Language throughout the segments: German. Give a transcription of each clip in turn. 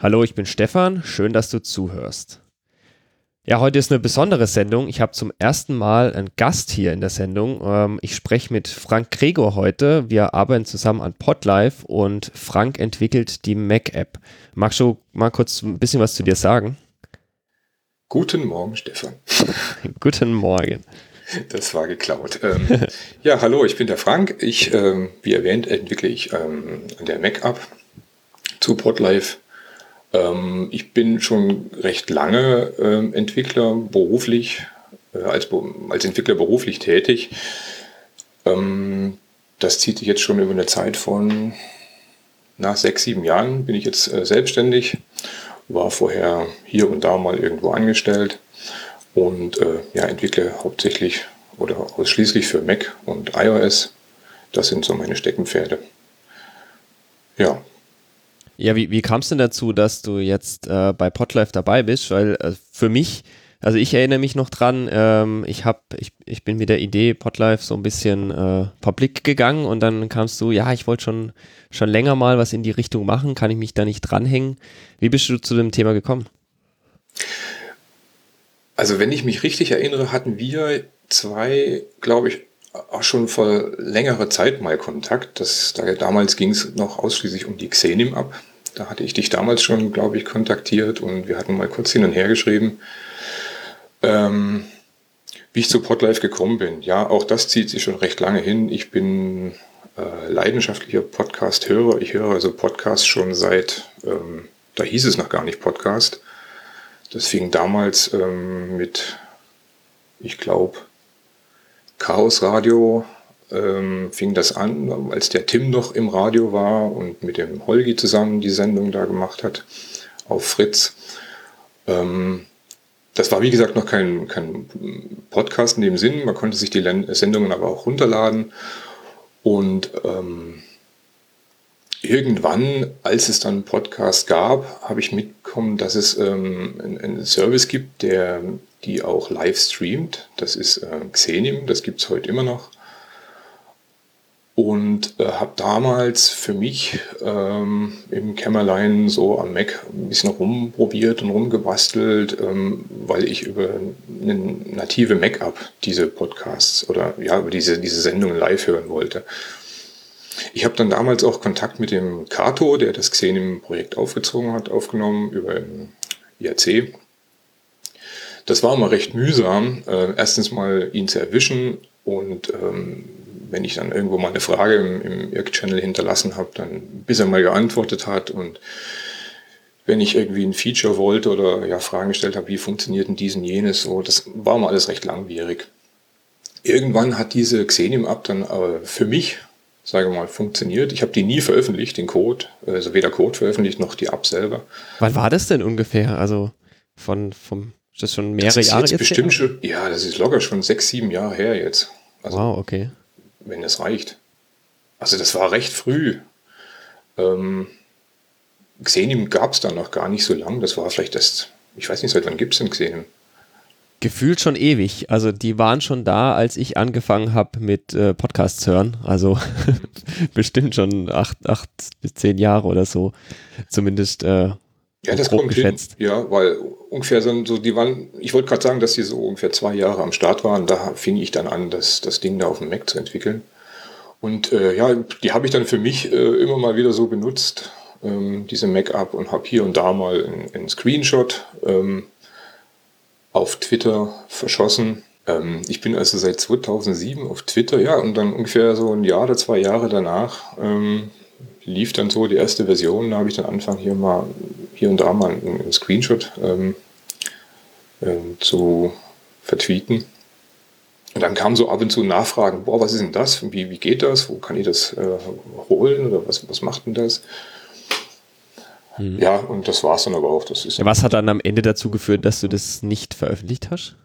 Hallo, ich bin Stefan, schön, dass du zuhörst. Ja, heute ist eine besondere Sendung. Ich habe zum ersten Mal einen Gast hier in der Sendung. Ähm, ich spreche mit Frank Gregor heute. Wir arbeiten zusammen an Podlife und Frank entwickelt die Mac-App. Magst du mal kurz ein bisschen was zu dir sagen? Guten Morgen, Stefan. Guten Morgen. Das war geklaut. Ähm, ja, hallo, ich bin der Frank. Ich, ähm, wie erwähnt, entwickle ich ähm, an der Mac-App zu Podlife. Ähm, ich bin schon recht lange ähm, Entwickler beruflich, äh, als, als Entwickler beruflich tätig. Ähm, das zieht sich jetzt schon über eine Zeit von nach sechs, sieben Jahren bin ich jetzt äh, selbstständig, war vorher hier und da mal irgendwo angestellt und äh, ja, entwickle hauptsächlich oder ausschließlich für Mac und iOS. Das sind so meine Steckenpferde. Ja, Ja, wie, wie kam es denn dazu, dass du jetzt äh, bei Podlife dabei bist? Weil äh, für mich, also ich erinnere mich noch dran, ähm, ich, hab, ich, ich bin mit der Idee Podlife so ein bisschen äh, publik gegangen und dann kamst du, ja, ich wollte schon, schon länger mal was in die Richtung machen, kann ich mich da nicht dranhängen? Wie bist du zu dem Thema gekommen? Also wenn ich mich richtig erinnere, hatten wir zwei, glaube ich, auch schon vor längerer Zeit mal Kontakt. Das, da, damals ging es noch ausschließlich um die Xenim ab. Da hatte ich dich damals schon, glaube ich, kontaktiert und wir hatten mal kurz hin und her geschrieben, ähm, wie ich zu Podlife gekommen bin. Ja, auch das zieht sich schon recht lange hin. Ich bin äh, leidenschaftlicher Podcast-Hörer. Ich höre also Podcasts schon seit, ähm, da hieß es noch gar nicht Podcast. Das fing damals ähm, mit, ich glaube, Chaos Radio ähm, fing das an, als der Tim noch im Radio war und mit dem Holgi zusammen die Sendung da gemacht hat auf Fritz. Ähm, das war wie gesagt noch kein, kein Podcast in dem Sinn, man konnte sich die Sendungen aber auch runterladen und ähm, irgendwann, als es dann Podcast gab, habe ich mitbekommen, dass es ähm, einen, Service gibt, der die auch live streamt. Das ist äh, Xenim, das gibt es heute immer noch. Und äh, habe damals für mich ähm, im Kämmerlein so am Mac ein bisschen rumprobiert und rumgebastelt, ähm, weil ich über eine native Mac-App diese Podcasts oder ja, über diese, diese Sendungen live hören wollte. Ich habe dann damals auch Kontakt mit dem Kato, der das Xenim-Projekt aufgezogen hat, aufgenommen über den IAC. Das war immer recht mühsam, äh, erstens mal ihn zu erwischen und ähm, wenn ich dann irgendwo mal eine Frage im, im Irk-Channel hinterlassen habe, dann bis er mal geantwortet hat und wenn ich irgendwie ein Feature wollte oder ja Fragen gestellt habe, wie funktioniert denn dies und jenes, so, das war mal alles recht langwierig. Irgendwann hat diese Xenium-App dann aber für mich, sage mal, funktioniert. Ich habe die nie veröffentlicht, den Code, also weder Code veröffentlicht noch die App selber. Wann war das denn ungefähr? Also von, vom, ist das schon mehrere das ist Jahre jetzt jetzt bestimmt her? schon, ja, das ist locker schon sechs, sieben Jahre her jetzt. Also, Wow, okay. Wenn das reicht. Also das war recht früh. Ähm, Xenim gab es dann noch gar nicht so lang. Das war vielleicht das, ich weiß nicht, seit wann gibt es denn Xenim? Gefühlt schon ewig. Also die waren schon da, als ich angefangen habe mit äh, Podcasts hören. Also bestimmt schon acht, acht bis zehn Jahre oder so. Zumindest äh, Ja, das kommt geschätzt. hin. Ja, weil ungefähr so, so die waren, ich wollte gerade sagen, dass die so ungefähr zwei Jahre am Start waren. Da fing ich dann an, das, das Ding da auf dem Mac zu entwickeln. Und äh, ja, die habe ich dann für mich äh, immer mal wieder so benutzt, ähm, diese Mac-App, und habe hier und da mal einen, einen Screenshot ähm, auf Twitter verschossen. Ähm, ich bin also seit 2007 auf Twitter, ja, und dann ungefähr so ein Jahr oder zwei Jahre danach ähm, lief dann so die erste Version. Da habe ich dann angefangen, hier mal hier und da mal einen, Screenshot ähm, ähm, zu vertweeten. Und dann kamen so ab und zu Nachfragen, boah, was ist denn das? Wie, wie geht das? Wo kann ich das äh, holen? Oder was, was macht denn das? Mhm. Ja, und das war es dann aber auch. Das ist Ja, was hat dann am Ende dazu geführt, dass du das nicht veröffentlicht hast?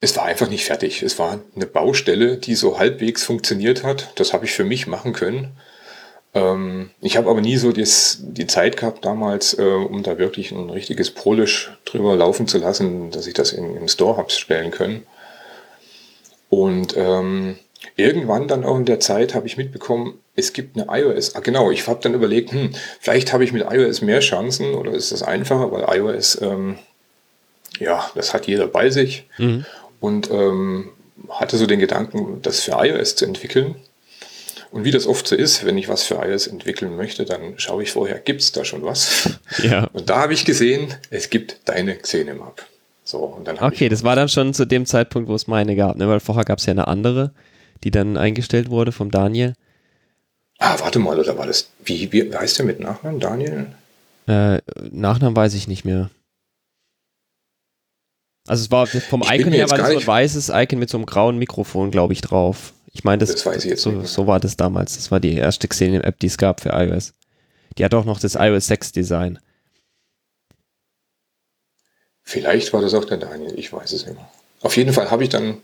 Es war einfach nicht fertig. Es war eine Baustelle, die so halbwegs funktioniert hat. Das habe ich für mich machen können. Ähm, ich habe aber nie so das, die Zeit gehabt damals, äh, um da wirklich ein richtiges Polish drüber laufen zu lassen, dass ich das in, im Store habe stellen können. Und ähm, irgendwann dann auch in der Zeit habe ich mitbekommen, es gibt eine iOS. Ah, genau, ich habe dann überlegt, hm, vielleicht habe ich mit iOS mehr Chancen oder ist das einfacher, weil iOS, ähm, ja, das hat jeder bei sich. Mhm. Und ähm, hatte so den Gedanken, das für iOS zu entwickeln. Und wie das oft so ist, wenn ich was für iOS entwickeln möchte, dann schaue ich vorher, gibt es da schon was? Ja. Und da habe ich gesehen, es gibt deine Xenemap. So, und dann habe Okay, das war dann schon zu dem Zeitpunkt, wo es meine gab, ne? weil vorher gab es ja eine andere, die dann eingestellt wurde vom Daniel. ah, warte mal, oder war das, wie, wie heißt der mit Nachnamen, Daniel? Äh, Nachnamen weiß ich nicht mehr. Also es war vom Icon her war so ein weißes Icon mit so einem grauen Mikrofon, glaube ich, drauf. Ich meine, das, Das weiß ich jetzt so, nicht mehr. so war das damals. Das war die erste Xenium-App, die es gab für iOS. Die hat auch noch das iOS 6 Design. Vielleicht war das auch der Daniel, ich weiß es nicht mehr. Auf jeden Fall habe ich dann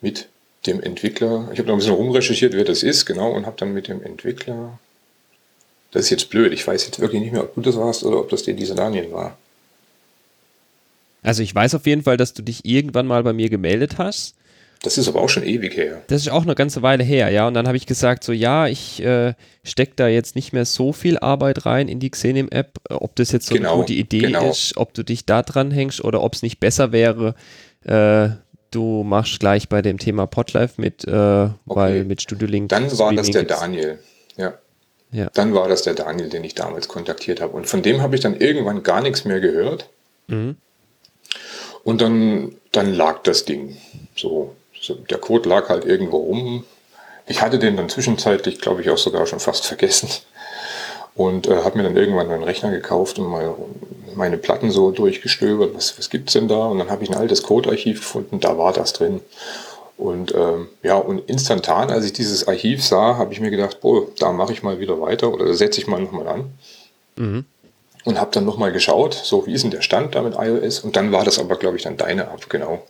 mit dem Entwickler, ich habe noch ein bisschen rumrecherchiert, wer das ist, genau, und habe dann mit dem Entwickler, das ist jetzt blöd, ich weiß jetzt wirklich nicht mehr, ob du das warst oder ob das der dieser Daniel war. Also ich weiß auf jeden Fall, dass du dich irgendwann mal bei mir gemeldet hast. Das ist aber auch schon ewig her. Das ist auch eine ganze Weile her, ja. Und dann habe ich gesagt, so ja, ich äh, stecke da jetzt nicht mehr so viel Arbeit rein in die Xenim-App, äh, ob das jetzt so Genau, eine gute Idee genau. ist, ob du dich da dran hängst oder ob es nicht besser wäre, äh, du machst gleich bei dem Thema Podlife mit, äh, weil mit Studio Link. Dann war das der gibt's- Daniel. Ja. Ja. Dann war das der Daniel, den ich damals kontaktiert habe. Und von dem habe ich dann irgendwann gar nichts mehr gehört. Mhm. Und dann, dann lag das Ding. So, der Code lag halt irgendwo rum. Ich hatte den dann zwischenzeitlich, glaube ich, auch sogar schon fast vergessen. Und äh, habe mir dann irgendwann einen Rechner gekauft und mal meine Platten so durchgestöbert. Was, was gibt's denn da? Und dann habe ich ein altes Codearchiv gefunden, da war das drin. Und ähm, ja, und instantan, als ich dieses Archiv sah, habe ich mir gedacht, boah, da mache ich mal wieder weiter oder setze ich mal nochmal an. Mhm. Und habe dann nochmal geschaut, so wie ist denn der Stand da mit iOS? Und dann war das aber, glaube ich, dann deine App, genau.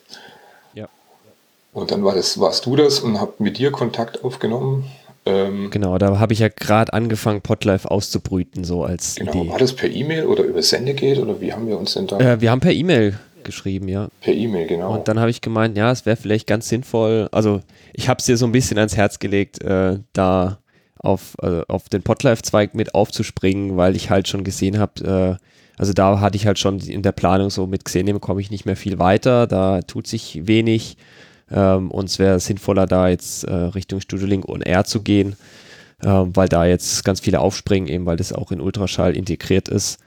Und dann war das, warst du das und habe mit dir Kontakt aufgenommen. Ähm, Genau, da habe ich ja gerade angefangen, Podlife auszubrüten, so als genau, Idee. war das per E-Mail oder über Sendegate oder wie haben wir uns denn da? Äh, wir haben per E-Mail geschrieben, ja. per E-Mail, genau. Und dann habe ich gemeint, ja, es wäre vielleicht ganz sinnvoll, also ich habe es dir so ein bisschen ans Herz gelegt, äh, da auf, äh, auf den Podlife-Zweig mit aufzuspringen, weil ich halt schon gesehen habe, äh, also da hatte ich halt schon in der Planung so mit Xenem komme ich nicht mehr viel weiter, da tut sich wenig ähm, und es wäre sinnvoller da jetzt äh, Richtung Studio Link on Air zu gehen, ähm, weil da jetzt ganz viele aufspringen, eben weil das auch in Ultraschall integriert ist.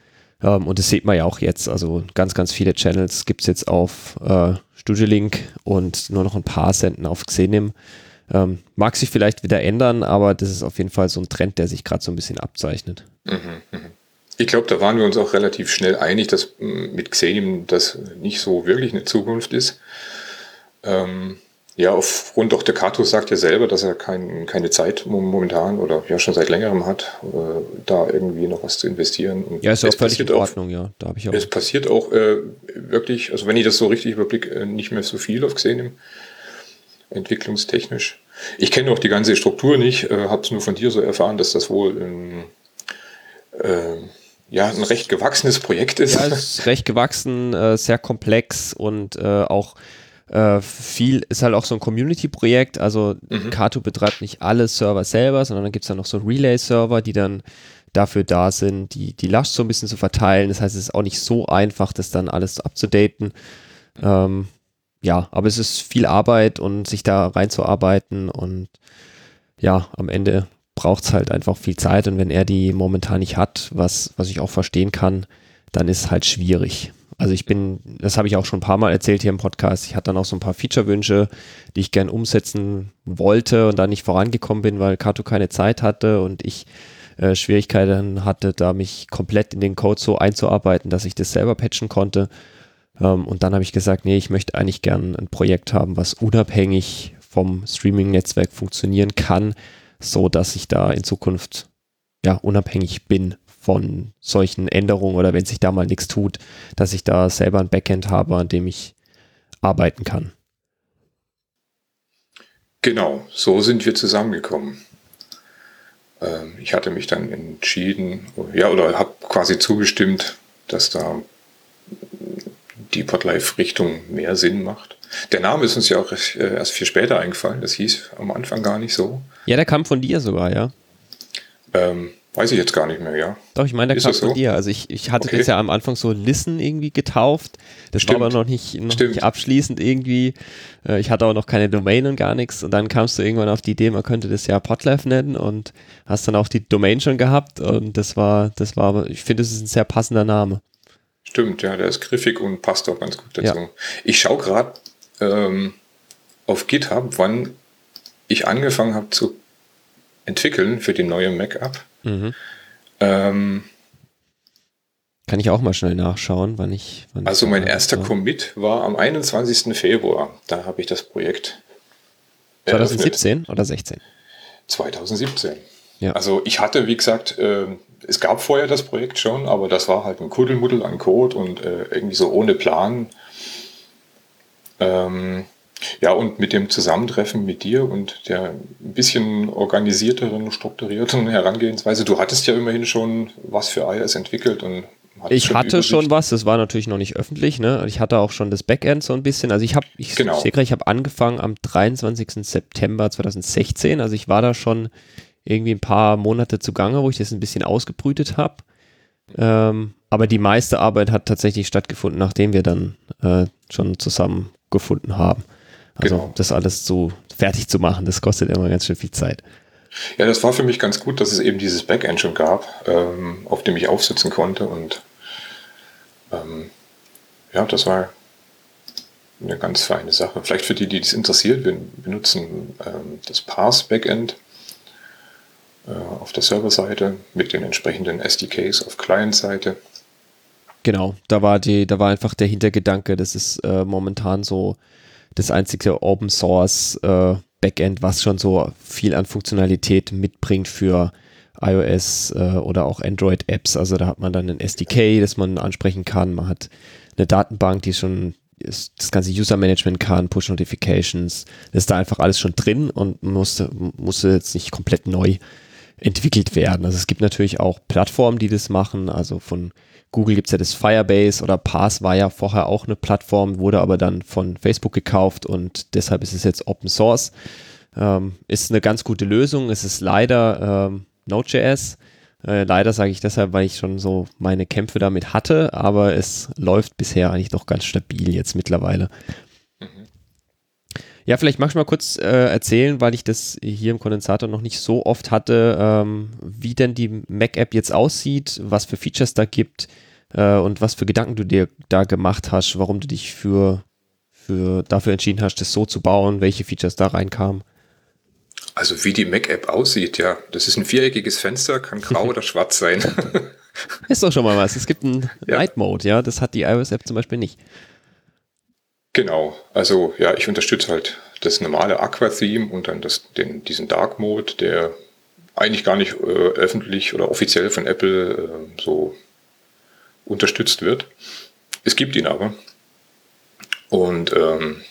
Ähm, und das sieht man ja auch jetzt. Also ganz, ganz viele Channels gibt es jetzt auf äh, Studio Link und nur noch ein paar senden auf Xenim. Ähm, mag sich vielleicht wieder ändern, aber das ist auf jeden Fall so ein Trend, der sich gerade so ein bisschen abzeichnet. Ich glaube, da waren wir uns auch relativ schnell einig, dass mm, mit Xenim das nicht so wirklich eine Zukunft ist. Ähm, ja, aufgrund auch der Kato sagt ja selber, dass er kein, keine Zeit mom- momentan oder ja schon seit längerem hat, äh, da irgendwie noch was zu investieren. Und Ja, ist auch es völlig in passiert auch Ordnung, ja. Da habe ich auch. Es passiert auch äh, wirklich, also wenn ich das so richtig überblicke, äh, nicht mehr so viel auf Xenim, entwicklungstechnisch. Ich kenne auch die ganze Struktur nicht, äh, habe es nur von dir so erfahren, dass das wohl ein, äh, ja, ein recht gewachsenes Projekt ist. Ja, es ist recht gewachsen, äh, sehr komplex und äh, auch äh, viel ist halt auch so ein Community-Projekt. Also Mhm. Kato betreibt nicht alle Server selber, sondern dann gibt es dann noch so Relay-Server, die dann dafür da sind, die, die Last so ein bisschen zu verteilen. Das heißt, es ist auch nicht so einfach, das dann alles abzudaten. Ähm, ja, aber es ist viel Arbeit und sich da reinzuarbeiten und ja, am Ende braucht es halt einfach viel Zeit und wenn er die momentan nicht hat, was, was ich auch verstehen kann, dann ist es halt schwierig. Also ich bin, das habe ich auch schon ein paar Mal erzählt hier im Podcast, ich hatte dann auch so ein paar Feature-Wünsche, die ich gern umsetzen wollte und da nicht vorangekommen bin, weil Kato keine Zeit hatte und ich äh, Schwierigkeiten hatte, da mich komplett in den Code so einzuarbeiten, dass ich das selber patchen konnte. Ähm, und dann habe ich gesagt, nee, ich möchte eigentlich gern ein Projekt haben, was unabhängig vom Streaming-Netzwerk funktionieren kann, so dass ich da in Zukunft ja unabhängig bin von solchen Änderungen oder wenn sich da mal nichts tut, dass ich da selber ein Backend habe, an dem ich arbeiten kann. Genau, so sind wir zusammengekommen. Ähm, ich hatte mich dann entschieden, ja, oder habe quasi zugestimmt, dass da die Podlife-Richtung mehr Sinn macht. Der Name ist uns ja auch äh, erst viel später eingefallen. Das hieß am Anfang gar nicht so. Ja, der kam von dir sogar, ja. Ähm, weiß ich jetzt gar nicht mehr, ja. Doch, ich meine, der ist kam von so? dir. Also ich, ich hatte okay. das ja am Anfang so Listen irgendwie getauft. Das Stimmt. war aber noch nicht, noch nicht abschließend irgendwie. Äh, ich hatte auch noch keine Domain und gar nichts. Und dann kamst du irgendwann auf die Idee, man könnte das ja Podlife nennen und hast dann auch die Domain schon gehabt. Und das war, das war, ich finde, das ist ein sehr passender Name. Stimmt, ja, der ist griffig und passt auch ganz gut dazu. Ja. Ich schaue gerade ähm, auf GitHub, wann ich angefangen habe zu entwickeln für die neue Mac-App. Mhm. Ähm, Kann ich auch mal schnell nachschauen, wann ich. Wann also mein erster war. Commit war am 21. Februar. Da habe ich das Projekt. 2017 eröffnet. oder 16? 2017. Ja. Also ich hatte, wie gesagt, äh, es gab vorher das Projekt schon, aber das war halt ein Kuddelmuddel an Code und äh, irgendwie so ohne Plan. Ähm, ja, und mit dem Zusammentreffen mit dir und der ein bisschen organisierteren, strukturierten Herangehensweise, du hattest ja immerhin schon was für iOS entwickelt und ich schon hatte schon was, das war natürlich noch nicht öffentlich, ne? Ich hatte auch schon das Backend so ein bisschen. Also ich habe, ich genau. sehe gerade, ich habe angefangen am 23. September 2016. Also ich war da schon irgendwie ein paar Monate zugange, wo ich das ein bisschen ausgebrütet habe. Ähm, aber die meiste Arbeit hat tatsächlich stattgefunden, nachdem wir dann äh, schon zusammengefunden haben. Also genau. das alles so fertig zu machen, das kostet immer ganz schön viel Zeit. Ja, das war für mich ganz gut, dass es eben dieses Backend schon gab, ähm, auf dem ich aufsitzen konnte. Und ähm, ja, das war eine ganz feine Sache. Vielleicht für die, die das interessiert, wir benutzen ähm, das Parse-Backend äh, auf der Serverseite mit den entsprechenden SDKs auf Client-Seite. Genau, da war die, da war einfach der Hintergedanke, das ist äh, momentan so das einzige Open Source äh, Backend, was schon so viel an Funktionalität mitbringt für iOS äh, oder auch Android Apps. Also da hat man dann ein SDK, das man ansprechen kann. Man hat eine Datenbank, die schon das ganze User Management kann, Push Notifications. Das ist da einfach alles schon drin und musste, musste jetzt nicht komplett neu entwickelt werden. Also es gibt natürlich auch Plattformen, die das machen. Also von Google gibt es ja das Firebase oder Pass war ja vorher auch eine Plattform, wurde aber dann von Facebook gekauft und deshalb ist es jetzt Open Source. Ähm, ist eine ganz gute Lösung. Es ist leider ähm, Node.js. Äh, leider sage ich deshalb, weil ich schon so meine Kämpfe damit hatte, aber es läuft bisher eigentlich doch ganz stabil jetzt mittlerweile. Ja, vielleicht magst du mal kurz äh, erzählen, weil ich das hier im Kondensator noch nicht so oft hatte, ähm, wie denn die Mac-App jetzt aussieht, was für Features da gibt äh, und was für Gedanken du dir da gemacht hast, warum du dich für, für dafür entschieden hast, das so zu bauen, welche Features da reinkamen. Also wie die Mac-App aussieht, ja, das ist ein viereckiges Fenster, kann grau oder schwarz sein. ist doch schon mal was. Es gibt einen ja. Night Mode, ja, das hat die iOS-App zum Beispiel nicht. Genau, also ja, ich unterstütze halt das normale Aqua-Theme und dann das, den, diesen Dark Mode, der eigentlich gar nicht äh, öffentlich oder offiziell von Apple äh, so unterstützt wird. Es gibt ihn aber. Und ähm,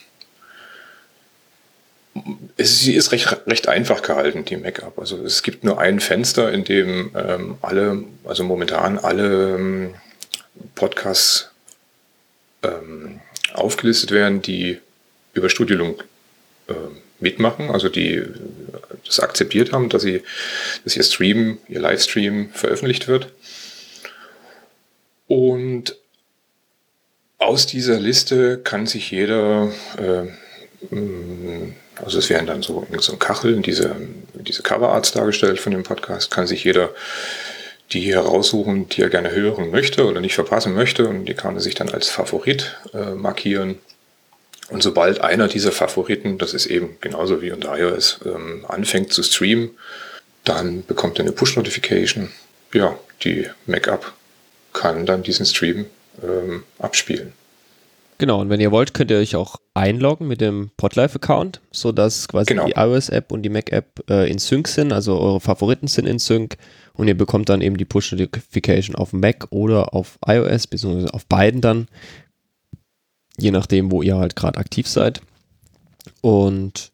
es, sie ist recht, recht einfach gehalten, die Mac-Up. Also es gibt nur ein Fenster, in dem ähm, alle, also momentan alle ähm, Podcasts ähm, aufgelistet werden, die über Studiolink äh, mitmachen, also die das akzeptiert haben, dass sie, dass ihr Stream, ihr Livestream veröffentlicht wird. Und aus dieser Liste kann sich jeder, äh, also es werden dann so, so Kacheln, diese, diese Coverarts dargestellt von dem Podcast, kann sich jeder die heraussuchen, die er gerne hören möchte oder nicht verpassen möchte. Und die kann er sich dann als Favorit äh, markieren. Und sobald einer dieser Favoriten, das ist eben genauso wie unter iOS, ähm, anfängt zu streamen, dann bekommt er eine Push-Notification. Ja, die Mac-App kann dann diesen Stream ähm, abspielen. Genau, und wenn ihr wollt, könnt ihr euch auch einloggen mit dem Podlife-Account, sodass quasi Genau. die iOS-App und die Mac-App äh, in Sync sind, also eure Favoriten sind in Sync und ihr bekommt dann eben die Push-Notification auf Mac oder auf iOS, beziehungsweise auf beiden dann, je nachdem, wo ihr halt gerade aktiv seid. Und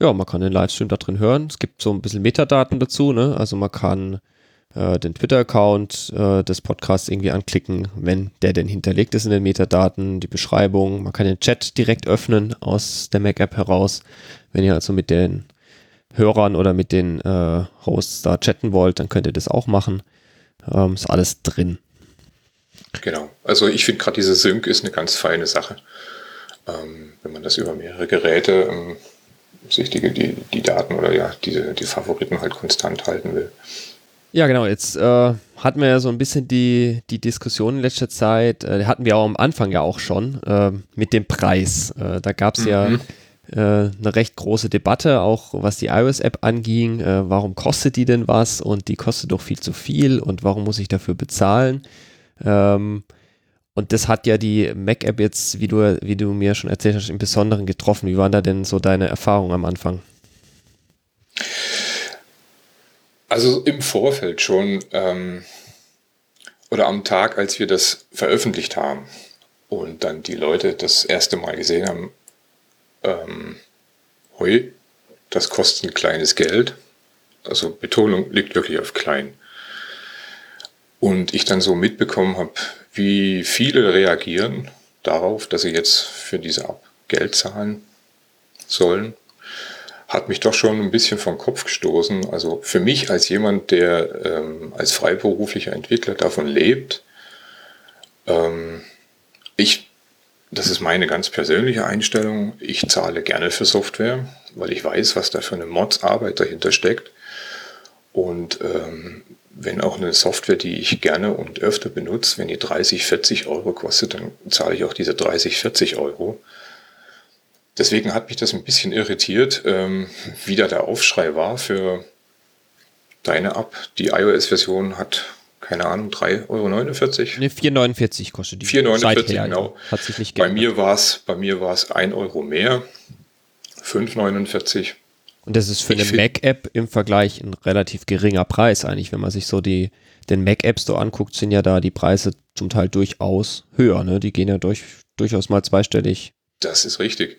ja, man kann den Livestream da drin hören. Es gibt so ein bisschen Metadaten dazu, ne? Also man kann äh, den Twitter-Account äh, des Podcasts irgendwie anklicken, wenn der denn hinterlegt ist in den Metadaten, die Beschreibung. Man kann den Chat direkt öffnen aus der Mac-App heraus. Wenn ihr also mit den Hörern oder mit den äh, Hosts da chatten wollt, dann könnt ihr das auch machen. Ähm, ist alles drin. Genau. Also ich finde gerade diese Sync ist eine ganz feine Sache. Ähm, wenn man das über mehrere Geräte ähm, sich die, die, die Daten oder ja, diese, die Favoriten halt konstant halten will. Ja, genau. Jetzt äh, hatten wir ja so ein bisschen die, die Diskussion in letzter Zeit, äh, hatten wir auch am Anfang ja auch schon, äh, mit dem Preis. Äh, da gab es ja Mhm. äh, eine recht große Debatte, auch was die iOS-App anging. Äh, warum kostet die denn was? Und die kostet doch viel zu viel. Und warum muss ich dafür bezahlen? Ähm, und das hat ja die Mac-App jetzt, wie du, wie du mir schon erzählt hast, im Besonderen getroffen. Wie waren da denn so deine Erfahrungen am Anfang? Also im Vorfeld schon ähm, oder am Tag, als wir das veröffentlicht haben und dann die Leute das erste Mal gesehen haben, ähm, hui, das kostet ein kleines Geld. Also Betonung liegt wirklich auf klein. Und ich dann so mitbekommen habe, wie viele reagieren darauf, dass sie jetzt für diese App Geld zahlen sollen, hat mich doch schon ein bisschen vom Kopf gestoßen. Also für mich als jemand, der ähm, als freiberuflicher Entwickler davon lebt, ähm, ich, das ist meine ganz persönliche Einstellung, ich zahle gerne für Software, weil ich weiß, was da für eine Mods-Arbeit dahinter steckt. Und ähm, wenn auch eine Software, die ich gerne und öfter benutze, wenn die 30, 40 Euro kostet, dann zahle ich auch diese 30, 40 Euro. Deswegen hat mich das ein bisschen irritiert, ähm, wie da der Aufschrei war für deine App. Die iOS-Version hat, keine Ahnung, 3,49 Euro. Ne, 4,49 kostet die. 4,49, Seither, genau. Hat sich nicht Bei mir war es bei mir war es 1 Euro mehr, 5,49. Und das ist für Ich eine Mac-App im Vergleich ein relativ geringer Preis eigentlich. Wenn man sich so die, den Mac-App Store anguckt, sind ja da die Preise zum Teil durchaus höher. Ne? Die gehen ja durch, durchaus mal zweistellig. Das ist richtig.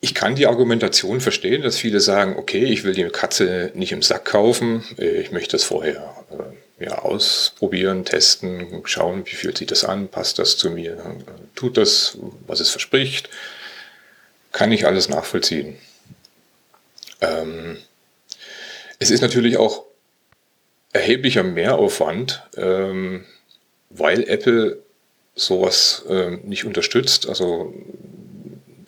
Ich kann die Argumentation verstehen, dass viele sagen, okay, ich will die Katze nicht im Sack kaufen, ich möchte das vorher äh, ja, ausprobieren, testen, schauen, wie fühlt sich das an, passt das zu mir, tut das, was es verspricht, kann ich alles nachvollziehen. Ähm, es ist natürlich auch erheblicher Mehraufwand, ähm, weil Apple sowas ähm, nicht unterstützt. Also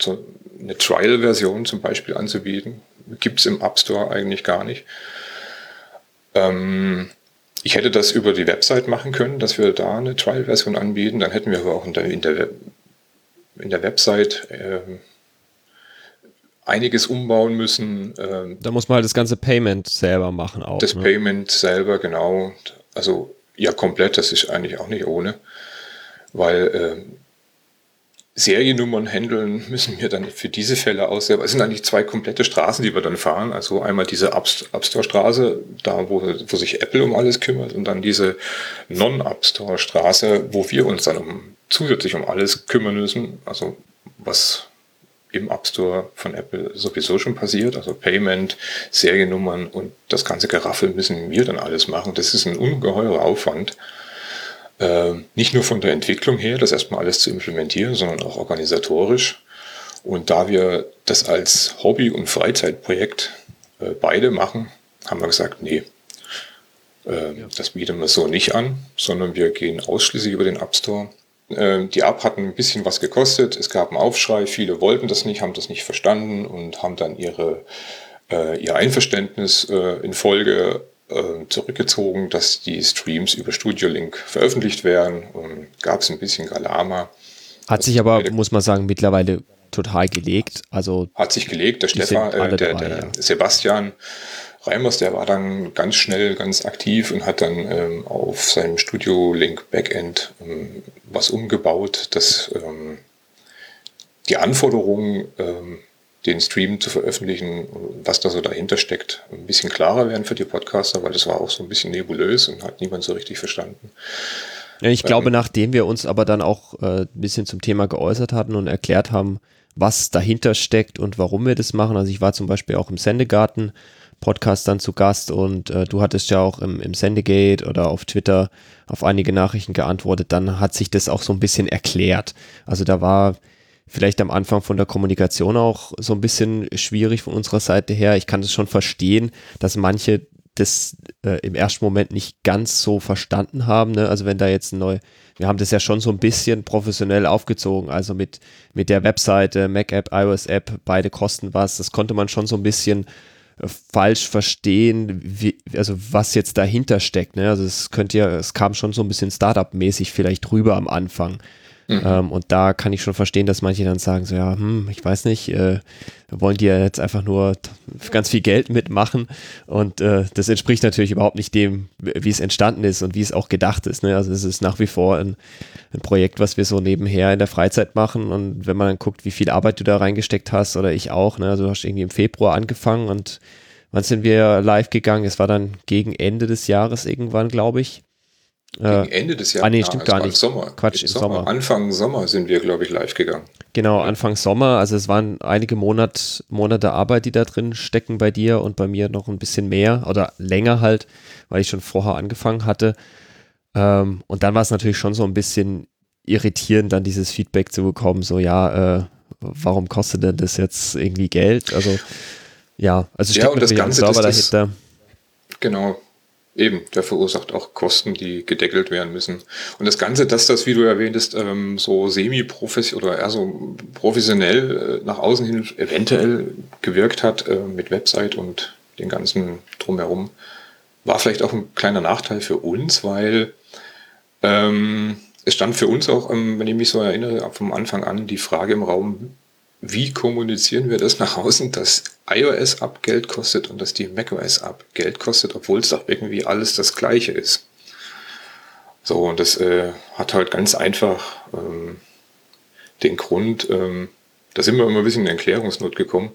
so eine Trial-Version zum Beispiel anzubieten, gibt es im App Store eigentlich gar nicht. Ähm, ich hätte das über die Website machen können, dass wir da eine Trial-Version anbieten. Dann hätten wir aber auch in der, in der, in der Website ähm, einiges umbauen müssen. Ähm, Da muss man halt das ganze Payment selber machen auch. das ne? Payment selber, genau. Also ja, komplett, das ist eigentlich auch nicht ohne. Weil ähm, Seriennummern handeln müssen wir dann für diese Fälle aus. Es sind eigentlich zwei komplette Straßen, die wir dann fahren. Also einmal diese App Store Straße, da wo, wo sich Apple um alles kümmert, und dann diese Non-App Store Straße, wo wir uns dann um, zusätzlich um alles kümmern müssen. Also was im App Store von Apple sowieso schon passiert, also Payment, Seriennummern und das ganze Geraffel müssen wir dann alles machen. Das ist ein ungeheurer Aufwand. Äh, nicht nur von der Entwicklung her, das erstmal alles zu implementieren, sondern auch organisatorisch. Und da wir das als Hobby- und Freizeitprojekt äh, beide machen, haben wir gesagt, nee, äh, das bieten wir so nicht an, sondern wir gehen ausschließlich über den App Store. Äh, die App hat ein bisschen was gekostet, es gab einen Aufschrei, viele wollten das nicht, haben das nicht verstanden und haben dann ihre, äh, ihr Einverständnis äh, in Folge äh, zurückgezogen, dass die Streams über Studio Link veröffentlicht werden. Und gab es ein bisschen Galama. Hat sich aber, muss man sagen, mittlerweile total gelegt. Also Hat sich gelegt, der Stefan, äh, der, dabei, der ja. Sebastian Reimers, der war dann ganz schnell, ganz aktiv und hat dann ähm, auf seinem Studio Link Backend ähm, was umgebaut, das ähm, die Anforderungen, ähm, den Stream zu veröffentlichen was da so dahinter steckt, ein bisschen klarer werden für die Podcaster, weil das war auch so ein bisschen nebulös und hat niemand so richtig verstanden. Ja, ich glaube, nachdem wir uns aber dann auch äh, ein bisschen zum Thema geäußert hatten und erklärt haben, was dahinter steckt und warum wir das machen. Also ich war zum Beispiel auch im Sendegarten Podcast dann zu Gast und äh, du hattest ja auch im, im Sendegate oder auf Twitter auf einige Nachrichten geantwortet. Dann hat sich das auch so ein bisschen erklärt. Also da war vielleicht am Anfang von der Kommunikation auch so ein bisschen schwierig von unserer Seite her. Ich kann das schon verstehen, dass manche das äh, im ersten Moment nicht ganz so verstanden haben. Ne? Also wenn da jetzt ein neu, wir haben das ja schon so ein bisschen professionell aufgezogen, also mit, mit der Webseite, Mac-App, iOS-App, beide kosten was. Das konnte man schon so ein bisschen äh, falsch verstehen, wie, also was jetzt dahinter steckt. Ne? Also es könnte ja, es kam schon so ein bisschen Startup-mäßig vielleicht rüber am Anfang. Mhm. Ähm, und da kann ich schon verstehen, dass manche dann sagen, so ja, hm, ich weiß nicht, äh, wollen die ja jetzt einfach nur ganz viel Geld mitmachen und äh, das entspricht natürlich überhaupt nicht dem, wie es entstanden ist und wie es auch gedacht ist. Ne? Also es ist nach wie vor ein, ein Projekt, was wir so nebenher in der Freizeit machen und wenn man dann guckt, wie viel Arbeit du da reingesteckt hast oder ich auch, ne? also du hast irgendwie im Februar angefangen und wann sind wir live gegangen? Es war dann gegen Ende des Jahres irgendwann, glaube ich. Gegen Ende des Jahres. Ah, nee, stimmt also gar nicht. Sommer. Quatsch, im Sommer. Sommer. Anfang Sommer sind wir, glaube ich, live gegangen. Genau, Anfang Sommer. Also es waren einige Monat, Monate Arbeit, die da drin stecken bei dir und bei mir noch ein bisschen mehr oder länger halt, weil ich schon vorher angefangen hatte. Ähm, und dann war es natürlich schon so ein bisschen irritierend, dann dieses Feedback zu bekommen, so ja, äh, warum kostet denn das jetzt irgendwie Geld? Also ja, also ja, und das Ganze, Server das, dahinter. Genau, Eben, der verursacht auch Kosten, die gedeckelt werden müssen. Und das Ganze, dass das, wie du erwähntest, ähm, so semi-professionell oder eher so professionell äh, nach außen hin eventuell gewirkt hat äh, mit Website und den ganzen drumherum, war vielleicht auch ein kleiner Nachteil für uns, weil ähm, es stand für uns auch, ähm, wenn ich mich so erinnere, vom Anfang an die Frage im Raum, wie kommunizieren wir das nach außen, dass iOS-App Geld kostet und dass die macOS-App Geld kostet, obwohl es doch irgendwie alles das gleiche ist. So, und das äh, hat halt ganz einfach ähm, den Grund, ähm, da sind wir immer ein bisschen in Erklärungsnot gekommen.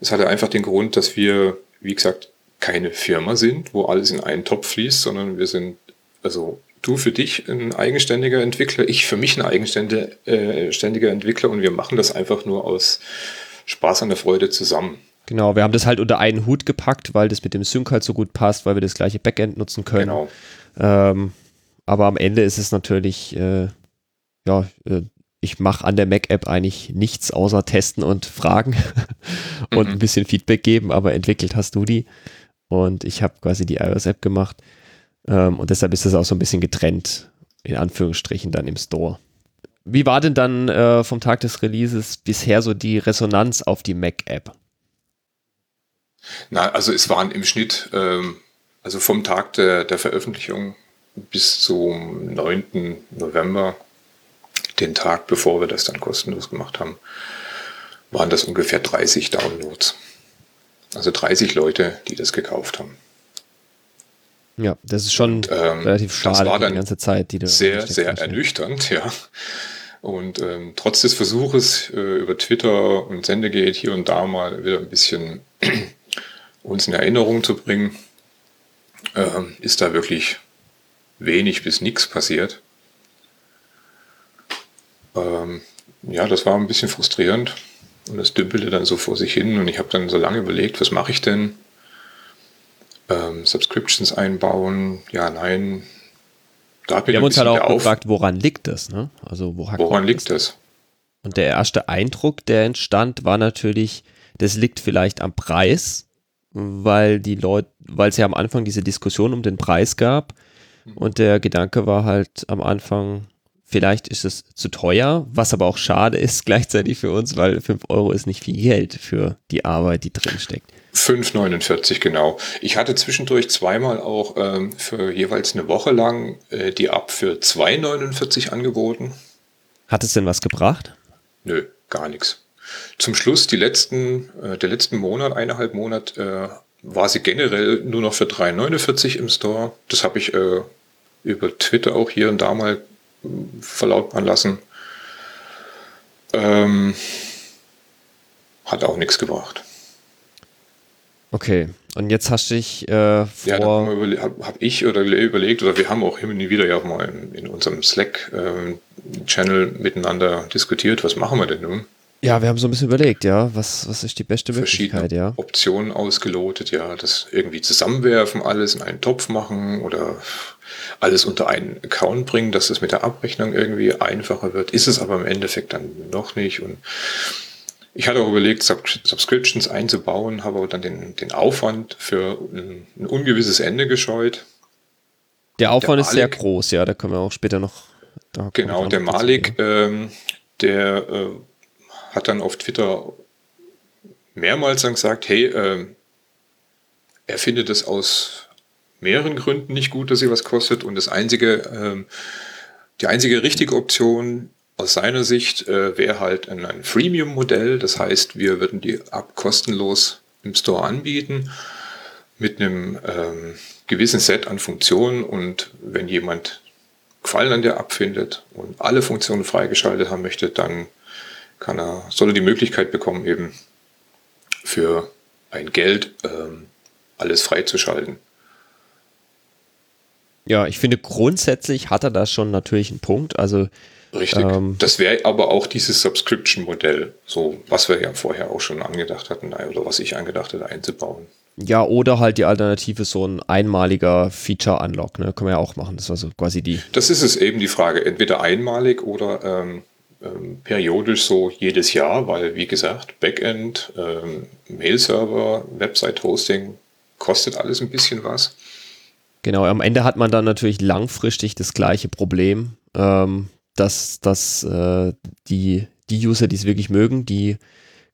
Es hatte einfach den Grund, dass wir, wie gesagt, keine Firma sind, wo alles in einen Topf fließt, sondern wir sind also du für dich ein eigenständiger Entwickler, ich für mich ein eigenständiger äh, Entwickler und wir machen das einfach nur aus Spaß an der Freude zusammen. Genau, wir haben das halt unter einen Hut gepackt, weil das mit dem Sync halt so gut passt, weil wir das gleiche Backend nutzen können. Genau. Ähm, aber am Ende ist es natürlich, äh, ja, äh, ich mache an der Mac-App eigentlich nichts außer testen und fragen und mhm. ein bisschen Feedback geben, aber entwickelt hast du die. Und ich habe quasi die iOS-App gemacht. Ähm, und deshalb ist es auch so ein bisschen getrennt, in Anführungsstrichen, dann im Store. Wie war denn dann äh, vom Tag des Releases bisher so die Resonanz auf die Mac-App? Na, also es waren im Schnitt, ähm, also vom Tag der, der Veröffentlichung bis zum 9. November, den Tag bevor wir das dann kostenlos gemacht haben, waren das ungefähr 30 Downloads. Also 30 Leute, die das gekauft haben. Ja, das ist schon und, ähm, relativ schade das war die ganze Zeit, die du sehr, sehr ernüchternd, ja. Und ähm, trotz des Versuches äh, über Twitter und Sendegate hier und da mal wieder ein bisschen uns in Erinnerung zu bringen, äh, ist da wirklich wenig bis nichts passiert. Ähm, ja, das war ein bisschen frustrierend und das dümpelte dann so vor sich hin und ich habe dann so lange überlegt, was mache ich denn? Ähm, Subscriptions einbauen, ja, nein. Da bin Wir haben uns halt auch gefragt, woran liegt das? Ne? Also wo woran liegt das? Und der erste Eindruck, der entstand, war natürlich, das liegt vielleicht am Preis, weil die Leute, weil es ja am Anfang diese Diskussion um den Preis gab. Mhm. Und der Gedanke war halt am Anfang, vielleicht ist es zu teuer, was aber auch schade ist gleichzeitig für uns, weil 5 Euro ist nicht viel Geld für die Arbeit, die drin steckt. 5,49 genau. Ich hatte zwischendurch zweimal auch ähm, für jeweils eine Woche lang äh, die App für 2,49 angeboten. Hat es denn was gebracht? Nö, gar nichts. Zum Schluss, die letzten, äh, der letzten Monat, eineinhalb Monat, äh, war sie generell nur noch für 3,49 im Store. Das habe ich äh, über Twitter auch hier und da mal äh, verlautbaren lassen. Ähm, hat auch nichts gebracht. Okay, und jetzt hast du dich äh, vor... Ja, da habe hab ich oder überlegt, oder wir haben auch immer wieder ja mal in, in unserem Slack-Channel ähm, miteinander diskutiert, was machen wir denn nun? Ja, wir haben so ein bisschen überlegt, ja, was, was ist die beste Möglichkeit, ja. Optionen ausgelotet, ja, das irgendwie zusammenwerfen, alles in einen Topf machen oder alles unter einen Account bringen, dass es mit der Abrechnung irgendwie einfacher wird. Ist es aber im Endeffekt dann noch nicht und ich hatte auch überlegt, Subscriptions einzubauen, habe aber dann den, den Aufwand für ein, ein ungewisses Ende gescheut. Der Aufwand der ist sehr groß, ja, da können wir auch später noch. genau, der Malik, ähm, der äh, hat dann auf Twitter mehrmals dann gesagt, hey, äh, er findet es aus mehreren Gründen nicht gut, dass sie was kostet und das einzige, äh, die einzige richtige Option aus seiner Sicht äh, wäre halt ein, ein Freemium-Modell. Das heißt, wir würden die App kostenlos im Store anbieten mit einem ähm, gewissen Set an Funktionen und wenn jemand Gefallen an der App findet und alle Funktionen freigeschaltet haben möchte, dann kann er, soll er die Möglichkeit bekommen, eben für ein Geld ähm, alles freizuschalten. Ja, ich finde grundsätzlich hat er da schon natürlich einen Punkt. Also Richtig. Ähm, das wäre aber auch dieses Subscription-Modell, so was wir ja vorher auch schon angedacht hatten oder was ich angedacht hatte einzubauen. Ja, oder halt die Alternative, so ein einmaliger Feature-Unlock, ne? Können wir ja auch machen. Das war so quasi die. Das ist es eben die Frage. Entweder einmalig oder ähm, ähm, periodisch so jedes Jahr, weil wie gesagt, Backend, ähm, Mail-Server, Website-Hosting kostet alles ein bisschen was. Genau, am Ende hat man dann natürlich langfristig das gleiche Problem. Ähm, dass, dass äh, die, die User, die es wirklich mögen, die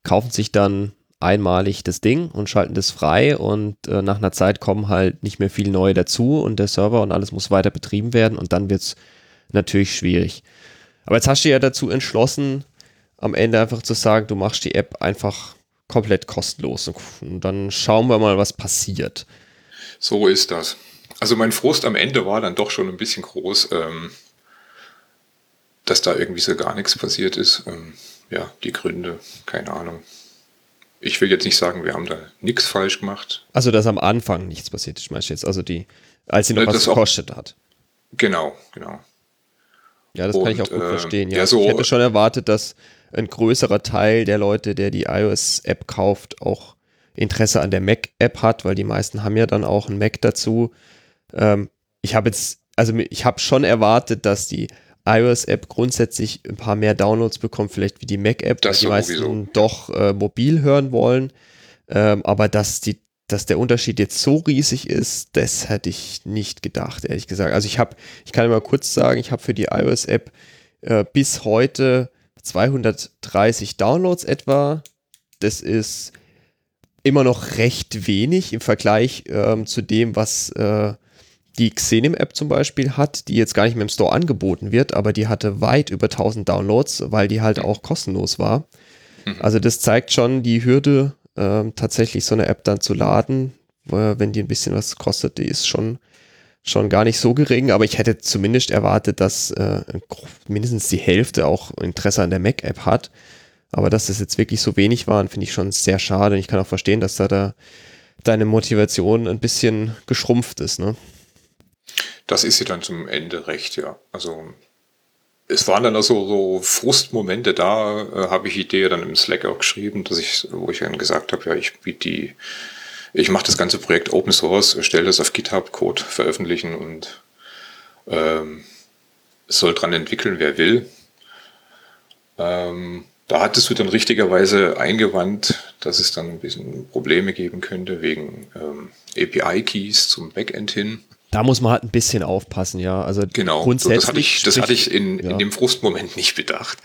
kaufen sich dann einmalig das Ding und schalten das frei und äh, nach einer Zeit kommen halt nicht mehr viel neue dazu und der Server und alles muss weiter betrieben werden und dann wird es natürlich schwierig. Aber jetzt hast du ja dazu entschlossen, am Ende einfach zu sagen, du machst die App einfach komplett kostenlos und dann schauen wir mal, was passiert. So ist das. Also mein Frust am Ende war dann doch schon ein bisschen groß. Ähm dass da irgendwie so gar nichts passiert ist. Ähm, ja, die Gründe, keine Ahnung. Ich will jetzt nicht sagen, wir haben da nichts falsch gemacht. Also, dass am Anfang nichts passiert ist, meinst du jetzt? Also, die, als sie noch das was gekostet hat. Genau, genau. Ja, das Und, kann ich auch gut äh, verstehen. Ja, ja so, ich hätte schon erwartet, dass ein größerer Teil der Leute, der die iOS-App kauft, auch Interesse an der Mac-App hat, weil die meisten haben ja dann auch ein Mac dazu. Ähm, ich habe jetzt, also ich habe schon erwartet, dass die iOS-App grundsätzlich ein paar mehr Downloads bekommt, vielleicht wie die Mac-App, weil die meisten sowieso. doch äh, mobil hören wollen. Ähm, aber dass, die, dass der Unterschied jetzt so riesig ist, das hätte ich nicht gedacht, ehrlich gesagt. Also ich habe, ich kann mal kurz sagen, ich habe für die iOS-App äh, bis heute 230 Downloads etwa. Das ist immer noch recht wenig im Vergleich ähm, zu dem, was äh, die Xenim-App zum Beispiel hat, die jetzt gar nicht mehr im Store angeboten wird, aber die hatte weit über 1000 Downloads, weil die halt auch kostenlos war. Mhm. Also das zeigt schon die Hürde, äh, tatsächlich so eine App dann zu laden, wenn die ein bisschen was kostet, die ist schon, schon gar nicht so gering, aber ich hätte zumindest erwartet, dass äh, mindestens die Hälfte auch Interesse an der Mac-App hat. Aber dass das jetzt wirklich so wenig waren, finde ich schon sehr schade. Und ich kann auch verstehen, dass da, da deine Motivation ein bisschen geschrumpft ist, ne? Das ist sie dann zum Ende recht, ja. Also es waren dann also so Frustmomente da, äh, habe ich Idee dann im Slack auch geschrieben, dass ich, wo ich dann gesagt habe, ja, ich biete die, ich mache das ganze Projekt Open Source, stelle das auf GitHub, Code veröffentlichen und ähm, soll dran entwickeln, wer will. Ähm, da hattest du dann richtigerweise eingewandt, dass es dann ein bisschen Probleme geben könnte wegen ähm, API-Keys zum Backend hin. Da muss man halt ein bisschen aufpassen, ja. Also genau, grundsätzlich das hatte ich, das hatte ich in, ja. in dem Frustmoment nicht bedacht.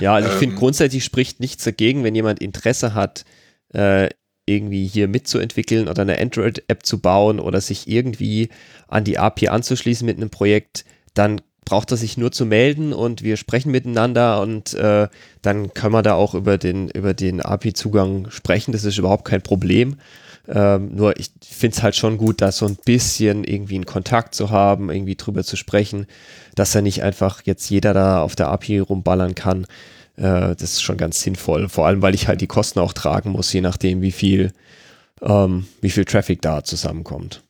Ja, also ich finde ähm, grundsätzlich spricht nichts dagegen, wenn jemand Interesse hat, äh, irgendwie hier mitzuentwickeln oder eine Android-App zu bauen oder sich irgendwie an die API anzuschließen mit einem Projekt, dann braucht er sich nur zu melden und wir sprechen miteinander und äh, dann können wir da auch über den, über den API-Zugang sprechen. Das ist überhaupt kein Problem. Ähm, nur ich finde es halt schon gut, da so ein bisschen irgendwie einen Kontakt zu haben, irgendwie drüber zu sprechen, dass er nicht einfach jetzt jeder da auf der API rumballern kann. äh, das ist schon ganz sinnvoll. Vor allem, weil ich halt die Kosten auch tragen muss, je nachdem, wie viel, ähm, wie viel Traffic da zusammenkommt.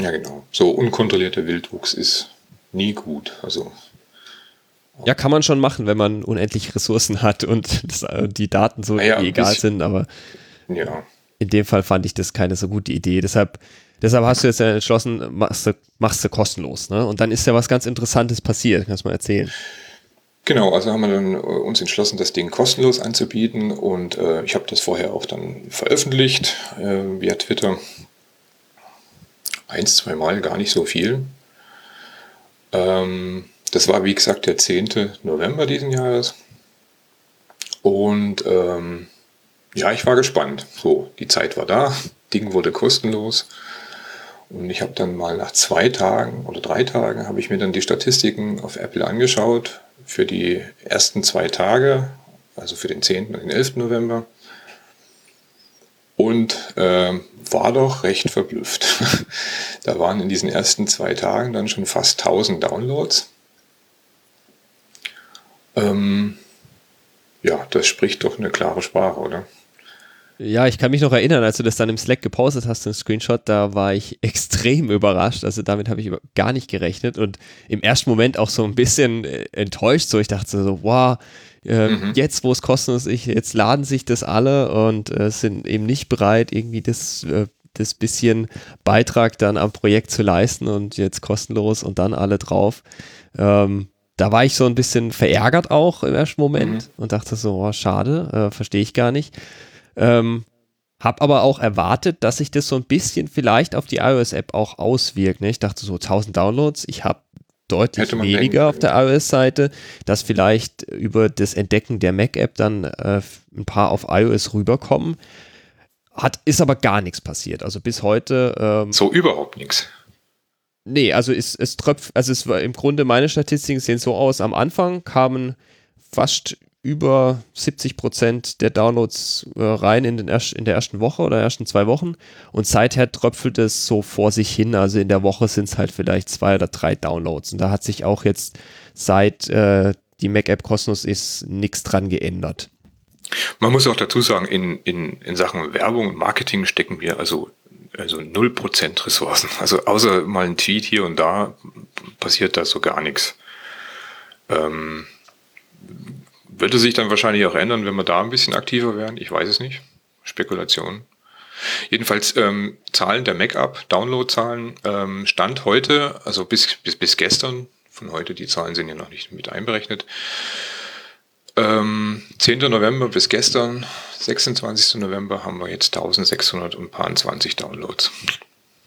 Ja, genau. So unkontrollierter Wildwuchs ist nie gut. Also ja, kann man schon machen, wenn man unendlich Ressourcen hat und das, äh, die Daten so Ja, egal ich- sind, aber ja, in dem Fall fand ich das keine so gute Idee. Deshalb, deshalb hast du jetzt entschlossen, machst du, machst du kostenlos, ne? Und dann ist ja was ganz Interessantes passiert, kannst du mal erzählen. Genau, also haben wir dann äh, uns entschlossen, das Ding kostenlos anzubieten und äh, ich habe das vorher auch dann veröffentlicht äh, via Twitter. Eins, zweimal, gar nicht so viel. Ähm, das war wie gesagt der 10. November diesen Jahres. Und ähm, ja, ich war gespannt. So, die Zeit war da, Ding wurde kostenlos. Und ich habe dann mal nach zwei Tagen oder drei Tagen habe ich mir dann die Statistiken auf Apple angeschaut für die ersten zwei Tage, also für den 10. und den 11. November. Und ähm, war doch recht verblüfft. da waren in diesen ersten zwei Tagen dann schon fast 1000 Downloads. Ähm, ja, das spricht doch eine klare Sprache, oder? Ja, ich kann mich noch erinnern, als du das dann im Slack gepostet hast, den Screenshot, da war ich extrem überrascht. Also damit habe ich gar nicht gerechnet und im ersten Moment auch so ein bisschen äh, enttäuscht. So, ich dachte so, wow, äh, jetzt, wo es kostenlos ist, jetzt laden sich das alle und äh, sind eben nicht bereit, irgendwie das, äh, das bisschen Beitrag dann am Projekt zu leisten und jetzt kostenlos und dann alle drauf. Ähm, da war ich so ein bisschen verärgert auch im ersten Moment und dachte so, oh, schade, äh, verstehe ich gar nicht. Ähm, hab aber auch erwartet, dass sich das so ein bisschen vielleicht auf die iOS-App auch auswirkt. Ne? Ich dachte so 1000 Downloads, ich habe deutlich weniger auf der iOS-Seite, dass vielleicht über das Entdecken der Mac-App dann äh, ein paar auf iOS rüberkommen. Hat, ist aber gar nichts passiert. Also bis heute ähm, So überhaupt nichts. Nee, also es, es tröpft, also es war im Grunde meine Statistiken sehen so aus. Am Anfang kamen fast über 70 Prozent der Downloads äh, rein in, den erst, in der ersten Woche oder ersten zwei Wochen und seither tröpfelt es so vor sich hin. Also in der Woche sind es halt vielleicht zwei oder drei Downloads und da hat sich auch jetzt seit äh, die Mac-App kostenlos ist nichts dran geändert. Man muss auch dazu sagen, in, in, in Sachen Werbung und Marketing stecken wir also, also 0% Ressourcen. Also außer mal ein Tweet hier und da passiert da so gar nichts. Ähm, würde sich dann wahrscheinlich auch ändern, wenn wir da ein bisschen aktiver wären. Ich weiß es nicht. Spekulation. Jedenfalls ähm, Zahlen der Mac-Up, Download-Zahlen, ähm, Stand heute, also bis, bis, bis gestern, von heute, die Zahlen sind ja noch nicht mit einberechnet, ähm, 10. November bis gestern, 26. November, haben wir jetzt 1620 Downloads.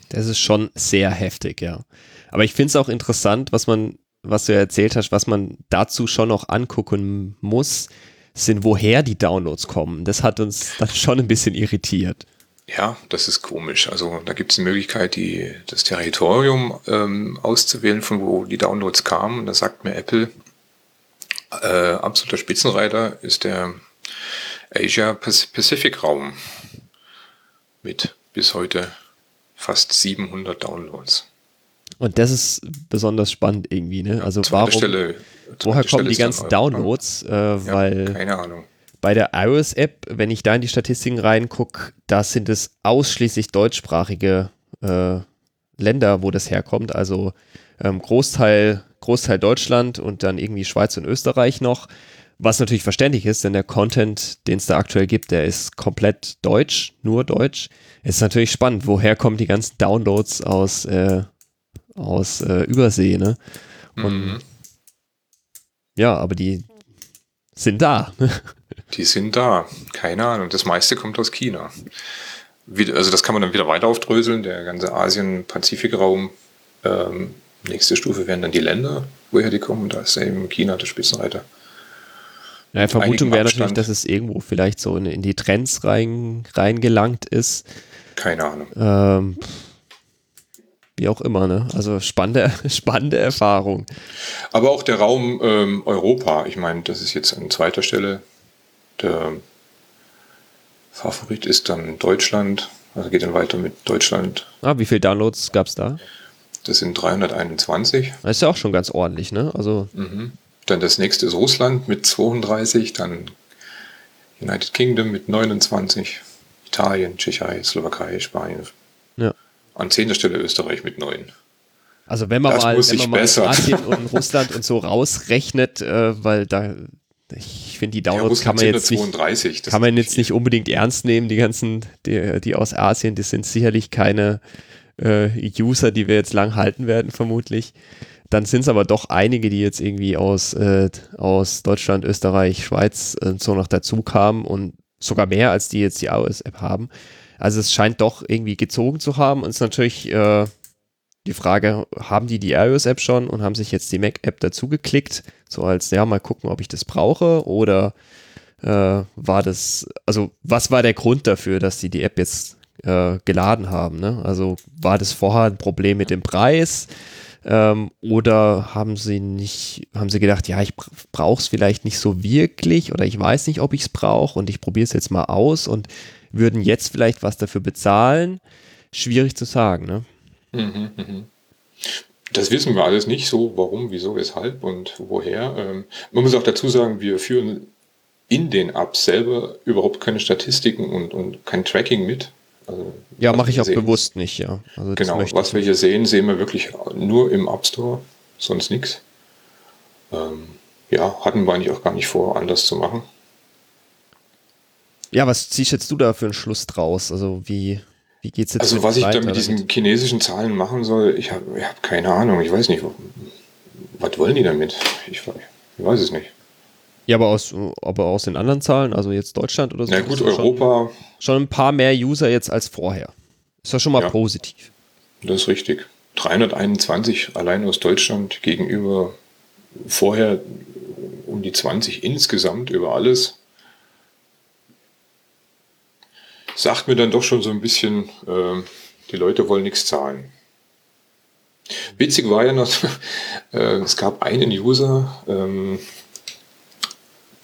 Das ist schon sehr heftig, ja. Aber ich finde es auch interessant, was man, was du ja erzählt hast, was man dazu schon noch angucken muss, sind, woher die Downloads kommen. Das hat uns dann schon ein bisschen irritiert. Ja, das ist komisch. Also da gibt es die Möglichkeit, die, das Territorium ähm, auszuwählen, von wo die Downloads kamen. Und da sagt mir Apple, äh, absoluter Spitzenreiter ist der Asia Pacific Raum mit bis heute fast 700 Downloads. Und das ist besonders spannend irgendwie, ne? Also Zweite warum, Stelle, woher kommen Stelle die ganzen Europa. Downloads? Äh, Ja, weil keine Ahnung. bei der iOS-App, wenn ich da in die Statistiken reingucke, da sind es ausschließlich deutschsprachige äh, Länder, wo das herkommt. Also ähm, Großteil, Großteil Deutschland und dann irgendwie Schweiz und Österreich noch. Was natürlich verständlich ist, denn der Content, den es da aktuell gibt, der ist komplett deutsch, nur deutsch. Es ist natürlich spannend, woher kommen die ganzen Downloads aus, äh, aus äh, Übersee, ne? Und Mhm. ja, aber die sind da. Die sind da. Keine Ahnung. Das meiste kommt aus China. Wie- Also das kann man dann wieder weiter aufdröseln. Der ganze Asien-Pazifik-Raum. Ähm, nächste Stufe wären dann die Länder, woher die kommen. Da ist eben China der Spitzenreiter. Ja, Vermutung wäre natürlich, dass es irgendwo vielleicht so in, in die Trends rein, reingelangt ist. Keine Ahnung. Ähm, wie auch immer, ne? Also spannende, spannende Erfahrung. Aber auch der Raum ähm, Europa. Ich meine, das ist jetzt an zweiter Stelle. Der Favorit ist dann Deutschland. Also geht dann weiter mit Deutschland. Ah, wie viele Downloads gab es da? Das sind 321. Das ist ja auch schon ganz ordentlich, ne? Also, Dann das nächste ist Russland mit 32, dann United Kingdom mit 29, Italien, Tschechei, Slowakei, Spanien. Ja. An zehnter Stelle Österreich mit 9. Also wenn man Das mal, wenn man mal und Russland und so rausrechnet, äh, weil da, ich finde die Downloads kann man sind jetzt nicht, 32. das kann man jetzt nicht unbedingt ernst nehmen, die ganzen, die, die aus Asien, die sind sicherlich keine äh, User, die wir jetzt lang halten werden, vermutlich. Dann sind es aber doch einige, die jetzt irgendwie aus, äh, aus Deutschland, Österreich, Schweiz äh, so noch dazu kamen und sogar mehr, als die jetzt die iOS-App haben. Also es scheint doch irgendwie gezogen zu haben und es ist natürlich äh, die Frage, haben die die iOS-App schon und haben sich jetzt die Mac-App dazu geklickt, so als, ja, mal gucken, ob ich das brauche oder äh, war das, also was war der Grund dafür, dass die die App jetzt äh, geladen haben? Ne? Also war das vorher ein Problem mit dem Preis ähm, oder haben sie nicht, haben sie gedacht, ja, ich brauche es vielleicht nicht so wirklich oder ich weiß nicht, ob ich es brauche und ich probiere es jetzt mal aus und würden jetzt vielleicht was dafür bezahlen? Schwierig zu sagen, ne? Mhm, mhm. Das wissen wir alles nicht so, warum, wieso, weshalb und woher. Ähm, man muss auch dazu sagen, wir führen in den Apps selber überhaupt keine Statistiken und, und kein Tracking mit. Also, Ja, mache ich auch sehen- bewusst nicht, ja. Also Genau, was wir hier sehen, sehen wir wirklich nur im App Store, sonst nichts. Ähm, ja, hatten wir eigentlich auch gar nicht vor, anders zu machen. Ja, was ziehst jetzt du da für einen Schluss draus? Also wie, wie geht's jetzt Also was ich da mit diesen chinesischen Zahlen machen soll, ich habe ich hab keine Ahnung, ich weiß nicht, was wollen die damit? Ich, ich weiß es nicht. Ja, aber aus, aber aus den anderen Zahlen, also jetzt Deutschland oder so. Na gut, ja schon, Europa, schon ein paar mehr User jetzt als vorher. Ist ja schon mal Ja. positiv. das ist richtig. 321 allein aus Deutschland gegenüber vorher um die 20 insgesamt über alles. Sagt mir dann doch schon so ein bisschen, ähm, die Leute wollen nichts zahlen. Witzig war ja noch, äh, es gab einen User, ähm,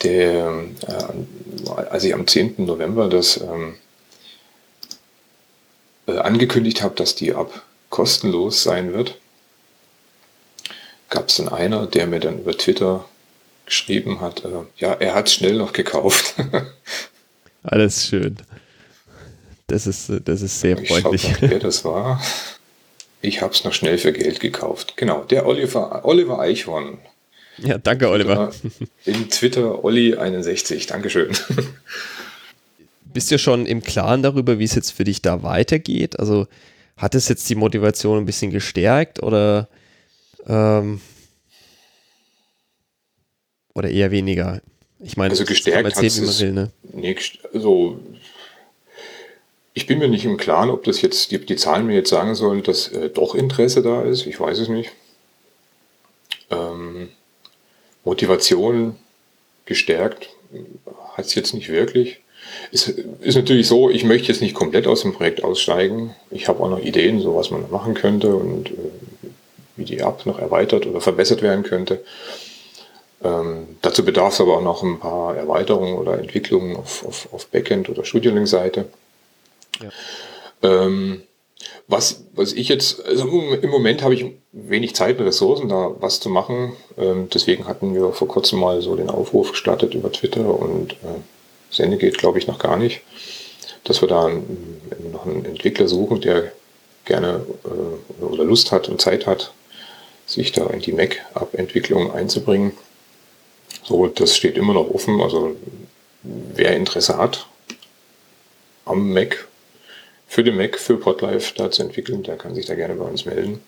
der, äh, als ich am 10. November das ähm, äh, angekündigt habe, dass die App kostenlos sein wird, gab es dann einer, der mir dann über Twitter geschrieben hat, äh, ja, er hat schnell noch gekauft. Alles schön. Das ist, das ist sehr Ich freundlich. grad, wer das war. Ich habe es noch schnell für Geld gekauft. Genau, der Oliver, Oliver Eichhorn. Ja, danke, Oliver. Äh, In Twitter Olli61. Dankeschön. Bist du schon im Klaren darüber, wie es jetzt für dich da weitergeht? Also hat es jetzt die Motivation ein bisschen gestärkt oder, ähm, oder eher weniger? Ich meine, Also gestärkt man es- will, ne? Nee, also ich bin mir nicht im Klaren, ob das jetzt die, die Zahlen mir jetzt sagen sollen, dass äh, doch Interesse da ist. Ich weiß es nicht. Ähm, Motivation gestärkt hat es jetzt nicht wirklich. Es ist natürlich so, ich möchte jetzt nicht komplett aus dem Projekt aussteigen. Ich habe auch noch Ideen, so was man noch machen könnte und äh, wie die App noch erweitert oder verbessert werden könnte. Ähm, dazu bedarf es aber auch noch ein paar Erweiterungen oder Entwicklungen auf, auf, auf Backend- oder Studiolink-Seite. Ähm, was, was ich jetzt, also im Moment habe ich wenig Zeit und Ressourcen, da was zu machen. Ähm, deswegen hatten wir vor kurzem mal so den Aufruf gestartet über Twitter und äh, Sende geht, glaube ich, noch gar nicht, dass wir da einen, noch einen Entwickler suchen, der gerne äh, oder Lust hat und Zeit hat, sich da in die Mac-App-Entwicklung einzubringen. So, das steht immer noch offen. Also wer Interesse hat am Mac, für den Mac, für Podlife da zu entwickeln, der kann sich da gerne bei uns melden.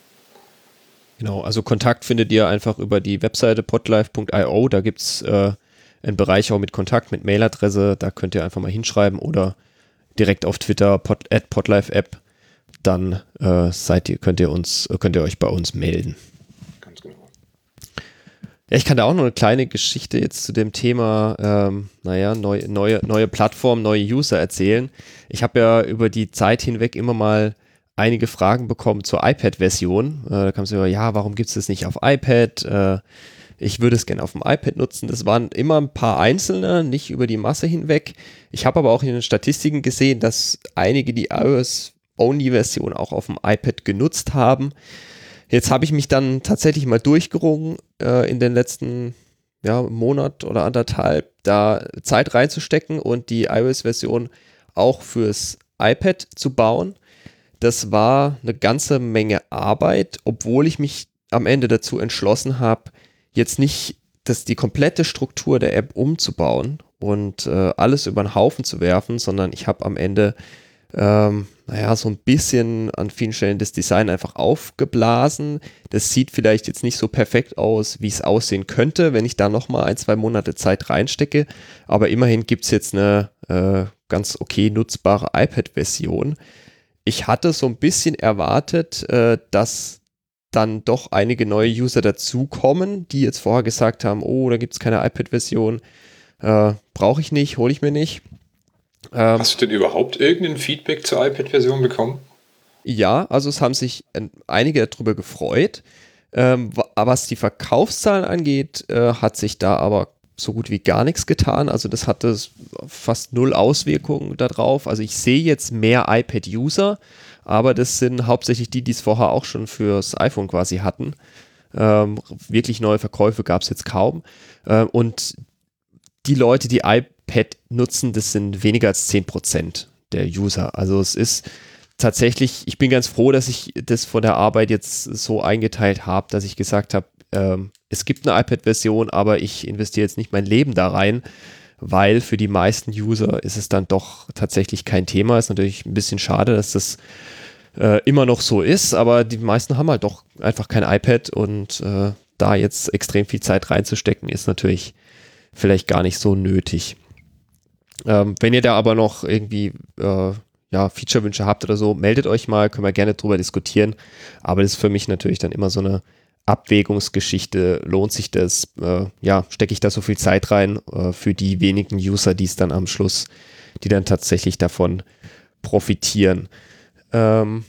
Genau, also Kontakt findet ihr einfach über die Webseite podlife.io. Da gibt es äh, einen Bereich auch mit Kontakt, mit Mailadresse. Da könnt ihr einfach mal hinschreiben oder direkt auf Twitter pod, at podlife-app. Dann äh, seid ihr, könnt ihr uns, könnt ihr euch bei uns melden. Ja, ich kann da auch noch eine kleine Geschichte jetzt zu dem Thema, ähm, naja, neu, neue, neue Plattform, neue User erzählen. Ich habe ja über die Zeit hinweg immer mal einige Fragen bekommen zur iPad-Version. Äh, da kam es immer, ja, warum gibt es das nicht auf iPad? Äh, ich würde es gerne auf dem iPad nutzen. Das waren immer ein paar Einzelne, nicht über die Masse hinweg. Ich habe aber auch in den Statistiken gesehen, dass einige die iOS-Only-Version auch auf dem iPad genutzt haben. Jetzt habe ich mich dann tatsächlich mal durchgerungen äh, in den letzten ja, Monat oder anderthalb da Zeit reinzustecken und die iOS-Version auch fürs iPad zu bauen. Das war eine ganze Menge Arbeit, obwohl ich mich am Ende dazu entschlossen habe, jetzt nicht das, die komplette Struktur der App umzubauen und äh, alles über den Haufen zu werfen, sondern ich habe am Ende ähm, naja, so ein bisschen an vielen Stellen das Design einfach aufgeblasen. Das sieht vielleicht jetzt nicht so perfekt aus, wie es aussehen könnte, wenn ich da nochmal ein, zwei Monate Zeit reinstecke. Aber immerhin gibt es jetzt eine äh, ganz okay nutzbare iPad-Version. Ich hatte so ein bisschen erwartet, äh, dass dann doch einige neue User dazukommen, die jetzt vorher gesagt haben, oh, da gibt es keine iPad-Version, äh, brauche ich nicht, hole ich mir nicht. Ähm, Hast du denn überhaupt irgendein Feedback zur iPad-Version bekommen? Ja, also es haben sich einige darüber gefreut. Ähm, was die Verkaufszahlen angeht, äh, hat sich da aber so gut wie gar nichts getan. Also das hatte fast null Auswirkungen darauf. Also ich sehe jetzt mehr iPad-User, aber das sind hauptsächlich die, die es vorher auch schon fürs iPhone quasi hatten. Ähm, wirklich neue Verkäufe gab es jetzt kaum. Äh, und die Leute, die iPad nutzen, das sind weniger als 10% der User. Also es ist tatsächlich, ich bin ganz froh, dass ich das von der Arbeit jetzt so eingeteilt habe, dass ich gesagt habe, ähm, es gibt eine iPad-Version, aber ich investiere jetzt nicht mein Leben da rein, weil für die meisten User ist es dann doch tatsächlich kein Thema. Ist natürlich ein bisschen schade, dass das äh, immer noch so ist, aber die meisten haben halt doch einfach kein iPad und äh, da jetzt extrem viel Zeit reinzustecken, ist natürlich vielleicht gar nicht so nötig. Ähm, wenn ihr da aber noch irgendwie äh, ja, Feature-Wünsche habt oder so, meldet euch mal, können wir gerne drüber diskutieren. Aber das ist für mich natürlich dann immer so eine Abwägungsgeschichte. Lohnt sich das? Äh, ja, stecke ich da so viel Zeit rein äh, für die wenigen User, die es dann am Schluss, die dann tatsächlich davon profitieren? Ähm,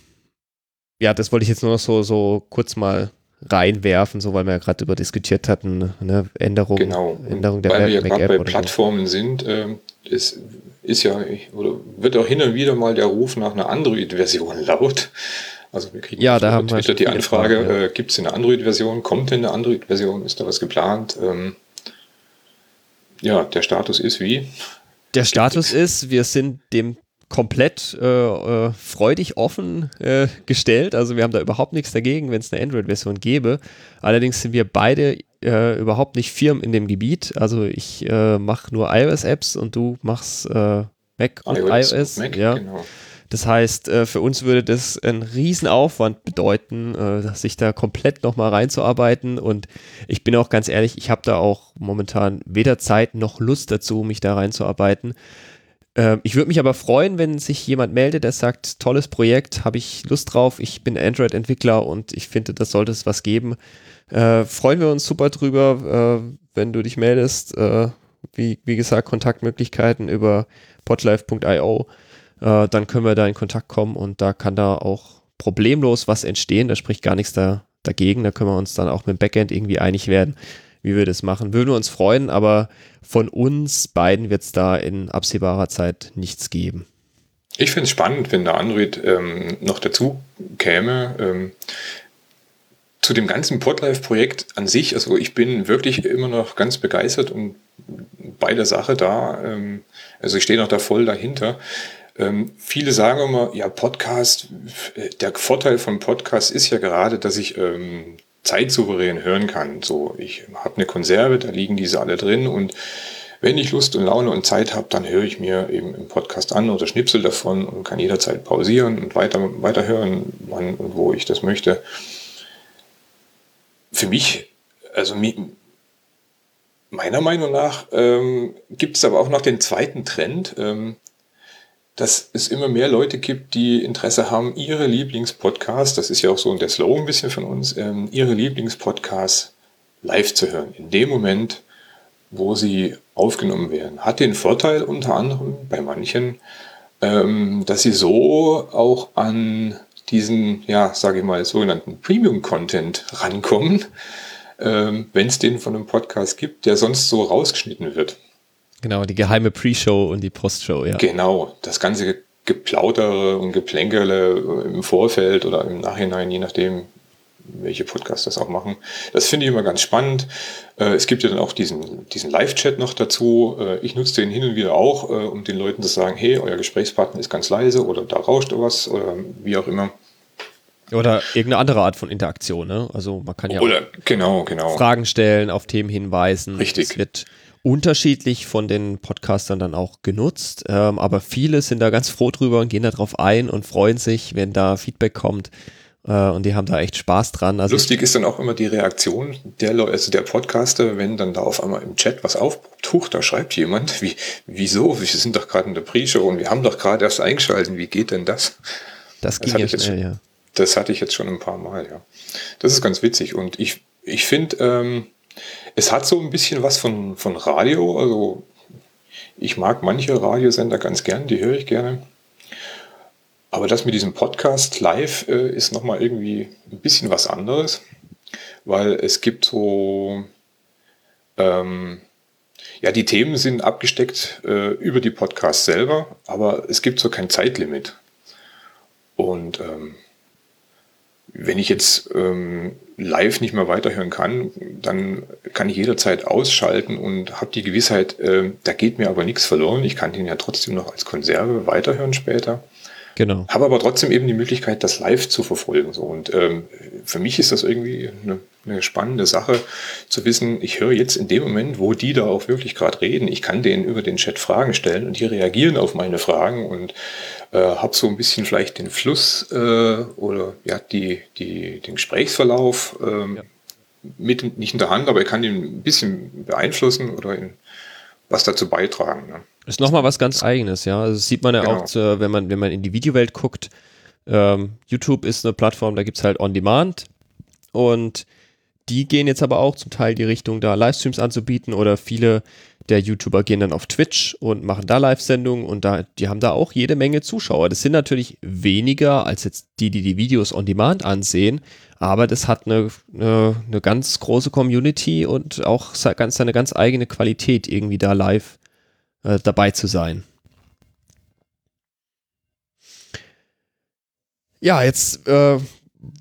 ja, das wollte ich jetzt nur noch so, so kurz mal reinwerfen, so weil wir ja gerade über diskutiert hatten, ne? Änderung, genau. Änderung der weil wir ja gerade bei Plattformen so. sind, äh, ist, ist ja, oder wird auch hin und wieder mal der Ruf nach einer Android-Version laut. Also wir kriegen ja, da haben Twitter die Anfrage, ja. äh, gibt es eine Android-Version, kommt denn eine Android-Version, ist da was geplant? Ähm, ja, der Status ist wie? Der Status ist, wir sind dem komplett äh, äh, freudig offen äh, gestellt. Also wir haben da überhaupt nichts dagegen, wenn es eine Android-Version gäbe. Allerdings sind wir beide äh, überhaupt nicht Firmen in dem Gebiet. Also ich äh, mache nur iOS-Apps und du machst äh, Mac und iOS. iOS Mac, ja. Genau. Das heißt, für uns würde das einen riesen Aufwand bedeuten, sich da komplett nochmal reinzuarbeiten. Und ich bin auch ganz ehrlich, ich habe da auch momentan weder Zeit noch Lust dazu, mich da reinzuarbeiten. Ähm, ich würde mich aber freuen, wenn sich jemand meldet, der sagt, tolles Projekt, habe ich Lust drauf, ich bin Android-Entwickler und ich finde, das sollte es was geben. Äh, freuen wir uns super drüber, äh, wenn du dich meldest. Äh, wie, wie gesagt, Kontaktmöglichkeiten über podlife.io. Äh, dann können wir da in Kontakt kommen und da kann da auch problemlos was entstehen. Da spricht gar nichts da, dagegen. Da können wir uns dann auch mit dem Backend irgendwie einig werden wie wir das machen. Würden wir uns freuen, aber von uns beiden wird es da in absehbarer Zeit nichts geben. Ich finde es spannend, wenn der Android ähm, noch dazu käme. Ähm, zu dem ganzen Podlife-Projekt an sich, also ich bin wirklich immer noch ganz begeistert und bei der Sache da. Ähm, also ich stehe noch da voll dahinter. Ähm, viele sagen immer, ja, Podcast, äh, der Vorteil von Podcast ist ja gerade, dass ich ähm, zeitsouverän hören kann. So, ich habe eine Konserve, da liegen diese alle drin und wenn ich Lust und Laune und Zeit habe, dann höre ich mir eben im Podcast an oder Schnipsel davon und kann jederzeit pausieren und weiter, hören, wann und wo ich das möchte. Für mich, also meiner Meinung nach, ähm, gibt es aber auch noch den zweiten Trend. Ähm, dass es immer mehr Leute gibt, die Interesse haben, ihre Lieblingspodcasts, das ist ja auch so der Slogan ein bisschen von uns, ähm, ihre Lieblingspodcasts live zu hören. In dem Moment, wo sie aufgenommen werden. Hat den Vorteil unter anderem bei manchen, ähm, dass sie so auch an diesen, ja, sage ich mal, sogenannten Premium-Content rankommen, ähm, wenn es den von einem Podcast gibt, der sonst so rausgeschnitten wird. Genau, die geheime Pre-Show und die Post-Show, ja. Genau, das ganze Geplautere und Geplänkerle im Vorfeld oder im Nachhinein, je nachdem, welche Podcasts das auch machen. Das finde ich immer ganz spannend. Äh, es gibt ja dann auch diesen, diesen Live-Chat noch dazu. Äh, ich nutze den hin und wieder auch, äh, um den Leuten zu sagen, hey, euer Gesprächspartner ist ganz leise oder da rauscht was oder wie auch immer. Oder irgendeine andere Art von Interaktion, ne? Also man kann ja Oder genau, genau. Fragen stellen, auf Themen hinweisen. Richtig. Es wird unterschiedlich von den Podcastern dann auch genutzt, ähm, aber viele sind da ganz froh drüber und gehen da drauf ein und freuen sich, wenn da Feedback kommt. Äh, und die haben da echt Spaß dran. Also Lustig ist dann auch immer die Reaktion der Leute, also der Podcaster, wenn dann da auf einmal im Chat was auftaucht, da schreibt jemand, wie, wieso? Wir sind doch gerade in der Pre-Show und wir haben doch gerade erst eingeschalten, wie geht denn das? Das ging das ja schnell, schon, ja. Das hatte ich jetzt schon ein paar Mal, ja. Das ist ganz witzig und ich, ich finde, ähm, es hat so ein bisschen was von, von Radio, also ich mag manche Radiosender ganz gern, die höre ich gerne. Aber das mit diesem Podcast live äh, ist nochmal irgendwie ein bisschen was anderes, weil es gibt so, ähm, ja, die Themen sind abgesteckt äh, über die Podcasts selber, aber es gibt so kein Zeitlimit. Und ähm, wenn ich jetzt ähm, live nicht mehr weiterhören kann, dann kann ich jederzeit ausschalten und habe die Gewissheit, äh, da geht mir aber nichts verloren. Ich kann den ja trotzdem noch als Konserve weiterhören später. Genau. Habe aber trotzdem eben die Möglichkeit, das live zu verfolgen. So. Und ähm, für mich ist das irgendwie eine, eine spannende Sache, zu wissen, ich höre jetzt in dem Moment, wo die da auch wirklich gerade reden, ich kann denen über den Chat Fragen stellen und die reagieren auf meine Fragen und äh, habe so ein bisschen vielleicht den Fluss äh, oder ja, die, die, den Gesprächsverlauf ähm, ja. mit, nicht in der Hand, aber ich kann ihn ein bisschen beeinflussen oder in, was dazu beitragen. Ne? Ist nochmal was ganz Eigenes, ja. Also das sieht man ja Genau. auch, zu, wenn, man, wenn man in die Videowelt guckt. Ähm, YouTube ist eine Plattform, da gibt es halt On Demand und die gehen jetzt aber auch zum Teil die Richtung, da Livestreams anzubieten oder viele der YouTuber gehen dann auf Twitch und machen da Live-Sendungen und da, die haben da auch jede Menge Zuschauer. Das sind natürlich weniger als jetzt die, die die Videos on Demand ansehen, aber das hat eine, eine, eine ganz große Community und auch ganz, seine ganz eigene Qualität, irgendwie da live äh, dabei zu sein. Ja, jetzt äh,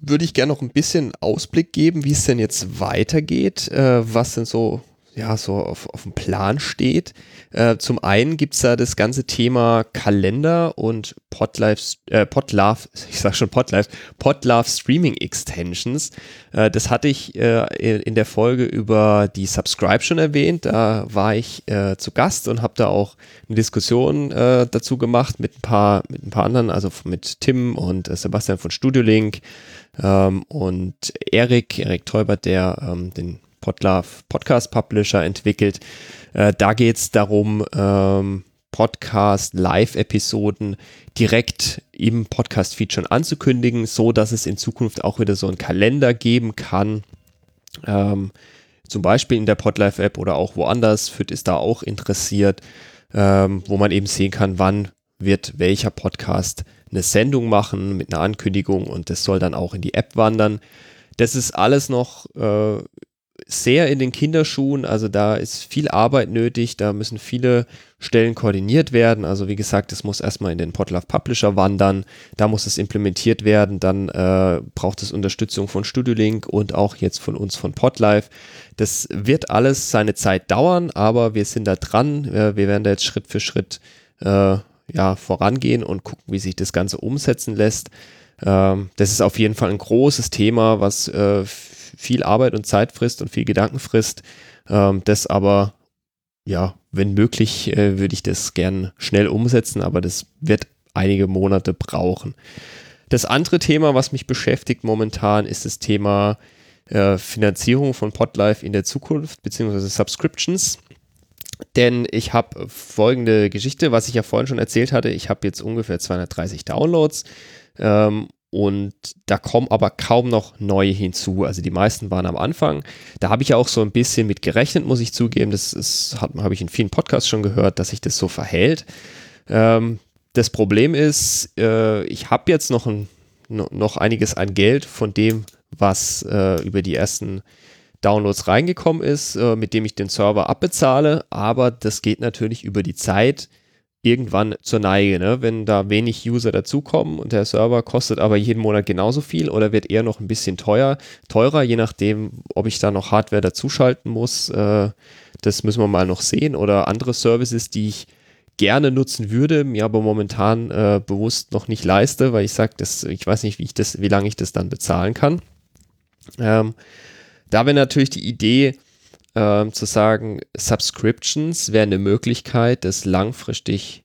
würde ich gerne noch ein bisschen Ausblick geben, wie es denn jetzt weitergeht, äh, was denn so, ja, so auf, auf dem Plan steht. Äh, zum einen gibt es da das ganze Thema Kalender und Podlife, äh, ich sag schon Podlife, Podlove Streaming Extensions. Äh, das hatte ich äh, in, der Folge über die Subscribe schon erwähnt. Da war ich äh, zu Gast und habe da auch eine Diskussion äh, dazu gemacht mit ein paar, mit ein paar anderen, also mit Tim und Sebastian von Studio Link ähm, und Erik, Erik Teubert, der ähm, den Podlove Podcast Publisher entwickelt. Äh, da geht es darum, ähm, Podcast Live-Episoden direkt im Podcast-Feed schon anzukündigen, so dass es in Zukunft auch wieder so einen Kalender geben kann. Ähm, zum Beispiel in der Podlife-App oder auch woanders. Fit ist da auch interessiert, ähm, wo man eben sehen kann, wann wird welcher Podcast eine Sendung machen mit einer Ankündigung und das soll dann auch in die App wandern. Das ist alles noch äh, sehr in den Kinderschuhen, also da ist viel Arbeit nötig, da müssen viele Stellen koordiniert werden. Also wie gesagt, es muss erstmal in den Podlove Publisher wandern, da muss es implementiert werden, dann äh, braucht es Unterstützung von StudioLink und auch jetzt von uns von Podlife. Das wird alles seine Zeit dauern, aber wir sind da dran. Äh, wir werden da jetzt Schritt für Schritt äh, ja, vorangehen und gucken, wie sich das Ganze umsetzen lässt. Ähm, das ist auf jeden Fall ein großes Thema, was äh, viel Arbeit und Zeit frisst und viel Gedanken frisst. Ähm, das aber, ja, wenn möglich, äh, würde ich das gern schnell umsetzen, aber das wird einige Monate brauchen. Das andere Thema, was mich beschäftigt momentan, ist das Thema äh, Finanzierung von Podlife in der Zukunft, beziehungsweise Subscriptions. Denn ich habe folgende Geschichte, was ich ja vorhin schon erzählt hatte. Ich habe jetzt ungefähr 230 Downloads ähm, und da kommen aber kaum noch neue hinzu. Also die meisten waren am Anfang. Da habe ich auch so ein bisschen mit gerechnet, muss ich zugeben. Das habe ich in vielen Podcasts schon gehört, dass sich das so verhält. Ähm, das Problem ist, äh, ich habe jetzt noch, ein, noch einiges an Geld von dem, was äh, über die ersten Downloads reingekommen ist, äh, mit dem ich den Server abbezahle, aber das geht natürlich über die Zeit irgendwann zur Neige, ne? wenn da wenig User dazukommen und der Server kostet aber jeden Monat genauso viel oder wird eher noch ein bisschen teuer, teurer, je nachdem, ob ich da noch Hardware dazuschalten muss. Äh, das müssen wir mal noch sehen oder andere Services, die ich gerne nutzen würde, mir aber momentan äh, bewusst noch nicht leiste, weil ich sage, ich weiß nicht, wie ich das, wie lange ich das dann bezahlen kann. Ähm, da wäre natürlich die Idee, ähm, zu sagen, Subscriptions wäre eine Möglichkeit, das langfristig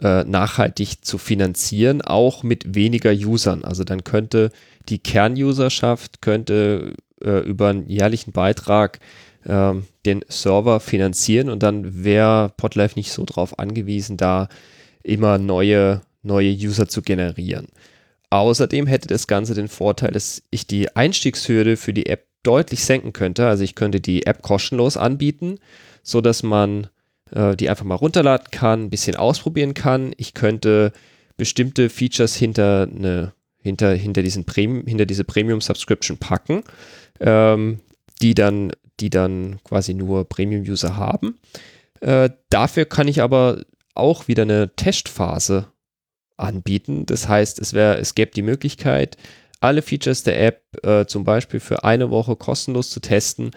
äh, nachhaltig zu finanzieren, auch mit weniger Usern. Also dann könnte die Kernuserschaft könnte äh, über einen jährlichen Beitrag äh, den Server finanzieren und dann wäre Podlife nicht so darauf angewiesen, da immer neue, neue User zu generieren. Außerdem hätte das Ganze den Vorteil, dass ich die Einstiegshürde für die App deutlich senken könnte. Also ich könnte die App kostenlos anbieten, so dass man äh, die einfach mal runterladen kann, ein bisschen ausprobieren kann. Ich könnte bestimmte Features hinter eine hinter, hinter, diesen Premium, hinter diese Premium-Subscription packen, ähm, die, dann, die dann quasi nur Premium-User haben. Äh, dafür kann ich aber auch wieder eine Testphase anbieten. Das heißt, es, es gäbe die Möglichkeit, alle Features der App äh, zum Beispiel für eine Woche kostenlos zu testen.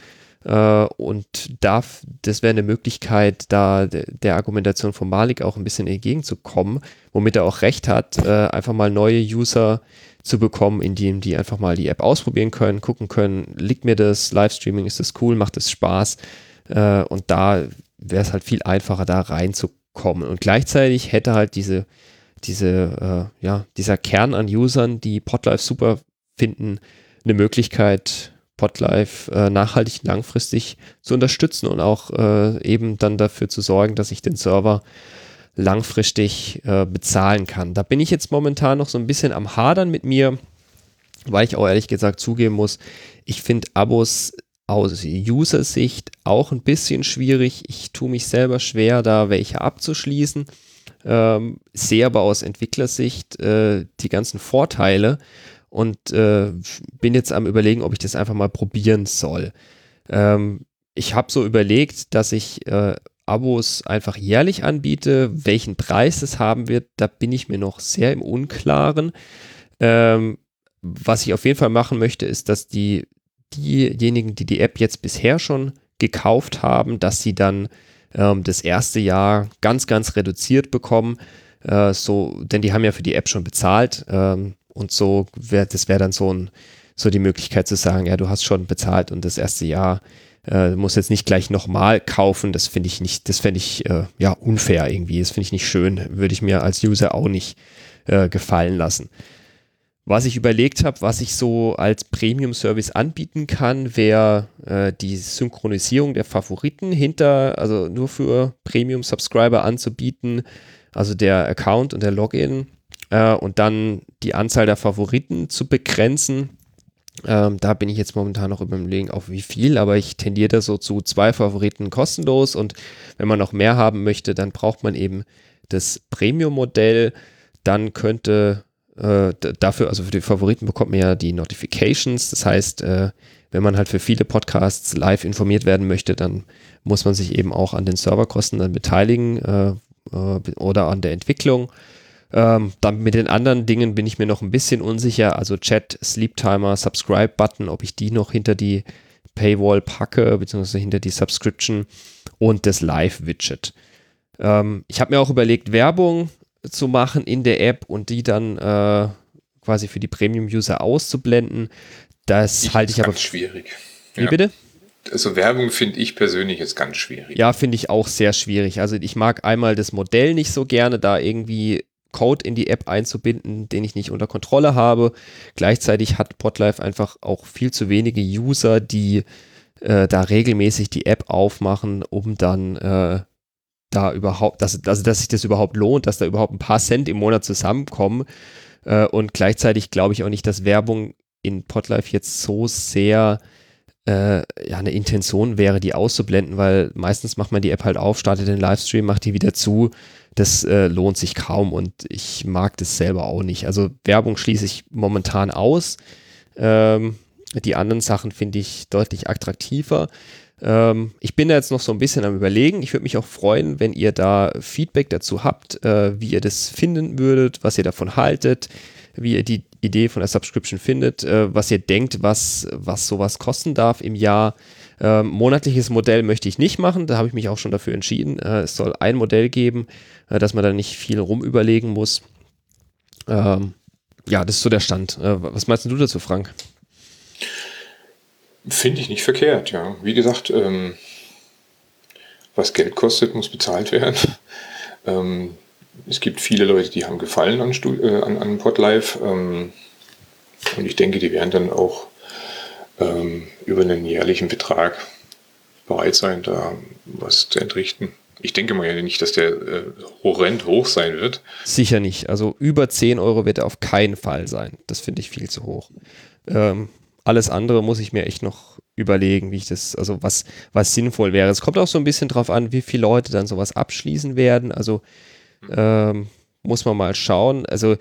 Äh, und darf, das wäre eine Möglichkeit, da de, der Argumentation von Malik auch ein bisschen entgegenzukommen, womit er auch recht hat, äh, einfach mal neue User zu bekommen, indem die einfach mal die App ausprobieren können, gucken können, liegt mir das, Livestreaming, ist das cool, macht es Spaß. Äh, und da wäre es halt viel einfacher, da reinzukommen. Und gleichzeitig hätte halt diese diese, äh, ja, dieser Kern an Usern, die Podlife super finden, eine Möglichkeit, Podlife äh, nachhaltig langfristig zu unterstützen und auch äh, eben dann dafür zu sorgen, dass ich den Server langfristig äh, bezahlen kann. Da bin ich jetzt momentan noch so ein bisschen am Hadern mit mir, weil ich auch ehrlich gesagt zugeben muss, ich finde Abos aus User-Sicht auch ein bisschen schwierig. Ich tue mich selber schwer, da welche abzuschließen. Ähm, sehe aber aus Entwicklersicht äh, die ganzen Vorteile und äh, bin jetzt am überlegen, ob ich das einfach mal probieren soll. Ähm, ich habe so überlegt, dass ich äh, Abos einfach jährlich anbiete. Welchen Preis es haben wird, da bin ich mir noch sehr im Unklaren. Ähm, was ich auf jeden Fall machen möchte, ist, dass die diejenigen, die die App jetzt bisher schon gekauft haben, dass sie dann ähm, das erste Jahr ganz, ganz reduziert bekommen. Äh, so, denn die haben ja für die App schon bezahlt. Ähm, und so wäre, das wäre dann so, ein, so die Möglichkeit zu sagen, ja, du hast schon bezahlt und das erste Jahr äh, muss jetzt nicht gleich nochmal kaufen. Das finde ich nicht, das fände ich äh, ja unfair irgendwie. Das finde ich nicht schön. Würde ich mir als User auch nicht äh, gefallen lassen. Was ich überlegt habe, was ich so als Premium-Service anbieten kann, wäre äh, die Synchronisierung der Favoriten hinter, also nur für Premium-Subscriber anzubieten, also der Account und der Login äh, und dann die Anzahl der Favoriten zu begrenzen. Ähm, da bin ich jetzt momentan noch überlegen, auf wie viel, aber ich tendiere da so zu zwei Favoriten kostenlos und wenn man noch mehr haben möchte, dann braucht man eben das Premium-Modell. Dann könnte äh, dafür, also für die Favoriten bekommt man ja die Notifications. Das heißt, äh, wenn man halt für viele Podcasts live informiert werden möchte, dann muss man sich eben auch an den Serverkosten dann beteiligen äh, äh oder an der Entwicklung. Ähm, dann mit den anderen Dingen bin ich mir noch ein bisschen unsicher. Also Chat, Sleep Timer, Subscribe-Button, ob ich die noch hinter die Paywall packe, beziehungsweise hinter die Subscription und das Live-Widget. Ähm, ich habe mir auch überlegt, Werbung zu machen in der App und die dann äh, quasi für die Premium-User auszublenden. Das halte ich aber. schwierig. Wie ja. bitte? Also Werbung finde ich persönlich jetzt ganz schwierig. Ja, finde ich auch sehr schwierig. Also ich mag einmal das Modell nicht so gerne, da irgendwie Code in die App einzubinden, den ich nicht unter Kontrolle habe. Gleichzeitig hat Podlife einfach auch viel zu wenige User, die äh, da regelmäßig die App aufmachen, um dann äh, da überhaupt, dass, also dass sich das überhaupt lohnt, dass da überhaupt ein paar Cent im Monat zusammenkommen. Äh, und gleichzeitig glaube ich auch nicht, dass Werbung in Podlife jetzt so sehr äh, ja, eine Intention wäre, die auszublenden, weil meistens macht man die App halt auf, startet den Livestream, macht die wieder zu. Das äh, lohnt sich kaum und ich mag das selber auch nicht. Also Werbung schließe ich momentan aus. Ähm, die anderen Sachen finde ich deutlich attraktiver. Ähm, ich bin da jetzt noch so ein bisschen am Überlegen. Ich würde mich auch freuen, wenn ihr da Feedback dazu habt, äh, wie ihr das finden würdet, was ihr davon haltet, wie ihr die Idee von der Subscription findet, äh, was ihr denkt, was, was sowas kosten darf im Jahr. Ähm, monatliches Modell möchte ich nicht machen, da habe ich mich auch schon dafür entschieden. Äh, es soll ein Modell geben, äh, dass man da nicht viel rumüberlegen muss. Ähm, ja, das ist so der Stand. Äh, was meinst du dazu, Frank? Finde ich nicht verkehrt, ja. Wie gesagt, ähm, was Geld kostet, muss bezahlt werden. ähm, es gibt viele Leute, die haben Gefallen an, Stu äh, an, an Podlife. Ähm, und ich denke, die werden dann auch ähm, über einen jährlichen Betrag bereit sein, da was zu entrichten. Ich denke mal ja nicht, dass der äh, horrend hoch sein wird. Sicher nicht. Also über 10 Euro wird er auf keinen Fall sein. Das finde ich viel zu hoch. Ähm, alles andere muss ich mir echt noch überlegen, wie ich das, also was, was sinnvoll wäre. Es kommt auch so ein bisschen drauf an, wie viele Leute dann sowas abschließen werden. Also ähm, muss man mal schauen. Also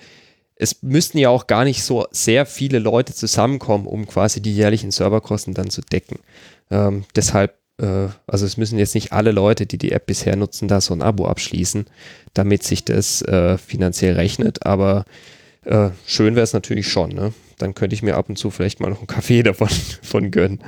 es müssten ja auch gar nicht so sehr viele Leute zusammenkommen, um quasi die jährlichen Serverkosten dann zu decken. Ähm, deshalb, äh, also es müssen jetzt nicht alle Leute, die die App bisher nutzen, da so ein Abo abschließen, damit sich das äh, finanziell rechnet. Aber äh, schön wäre es natürlich schon. Ne? Dann könnte ich mir ab und zu vielleicht mal noch einen Kaffee davon von gönnen.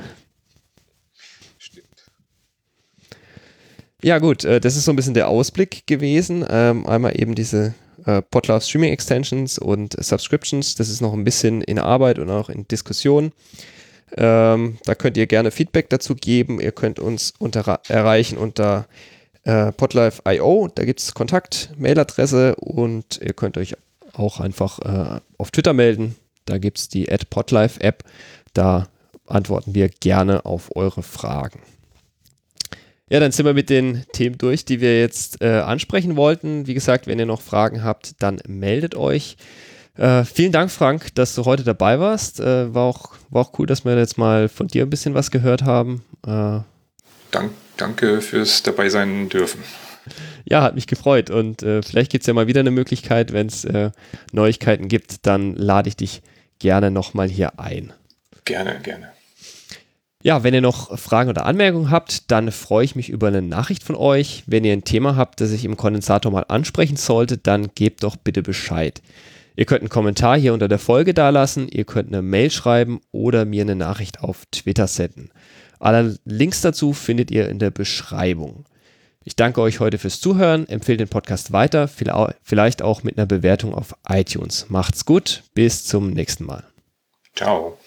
Ja, gut, äh, das ist so ein bisschen der Ausblick gewesen. Ähm, einmal eben diese äh, Podlove Streaming Extensions und Subscriptions. Das ist noch ein bisschen in Arbeit und auch in Diskussion. Ähm, da könnt ihr gerne Feedback dazu geben. Ihr könnt uns unter, erreichen unter äh, podlife.io. Da gibt es Kontakt, Mailadresse und ihr könnt euch auch einfach äh, auf Twitter melden. Da gibt es die Podlife App. Da antworten wir gerne auf eure Fragen. Ja, dann sind wir mit den Themen durch, die wir jetzt äh, ansprechen wollten. Wie gesagt, wenn ihr noch Fragen habt, dann meldet euch. Äh, vielen Dank, Frank, dass du heute dabei warst. Äh, war, auch, war auch cool, dass wir jetzt mal von dir ein bisschen was gehört haben. Äh, Dank, danke fürs dabei sein dürfen. Ja, hat mich gefreut. Und äh, vielleicht gibt es ja mal wieder eine Möglichkeit, wenn es äh, Neuigkeiten gibt, dann lade ich dich gerne nochmal hier ein. Gerne, gerne. Ja, wenn ihr noch Fragen oder Anmerkungen habt, dann freue ich mich über eine Nachricht von euch. Wenn ihr ein Thema habt, das ich im Kondensator mal ansprechen sollte, dann gebt doch bitte Bescheid. Ihr könnt einen Kommentar hier unter der Folge dalassen, ihr könnt eine Mail schreiben oder mir eine Nachricht auf Twitter senden. Alle Links dazu findet ihr in der Beschreibung. Ich danke euch heute fürs Zuhören, empfehle den Podcast weiter, vielleicht auch mit einer Bewertung auf iTunes. Macht's gut, bis zum nächsten Mal. Ciao.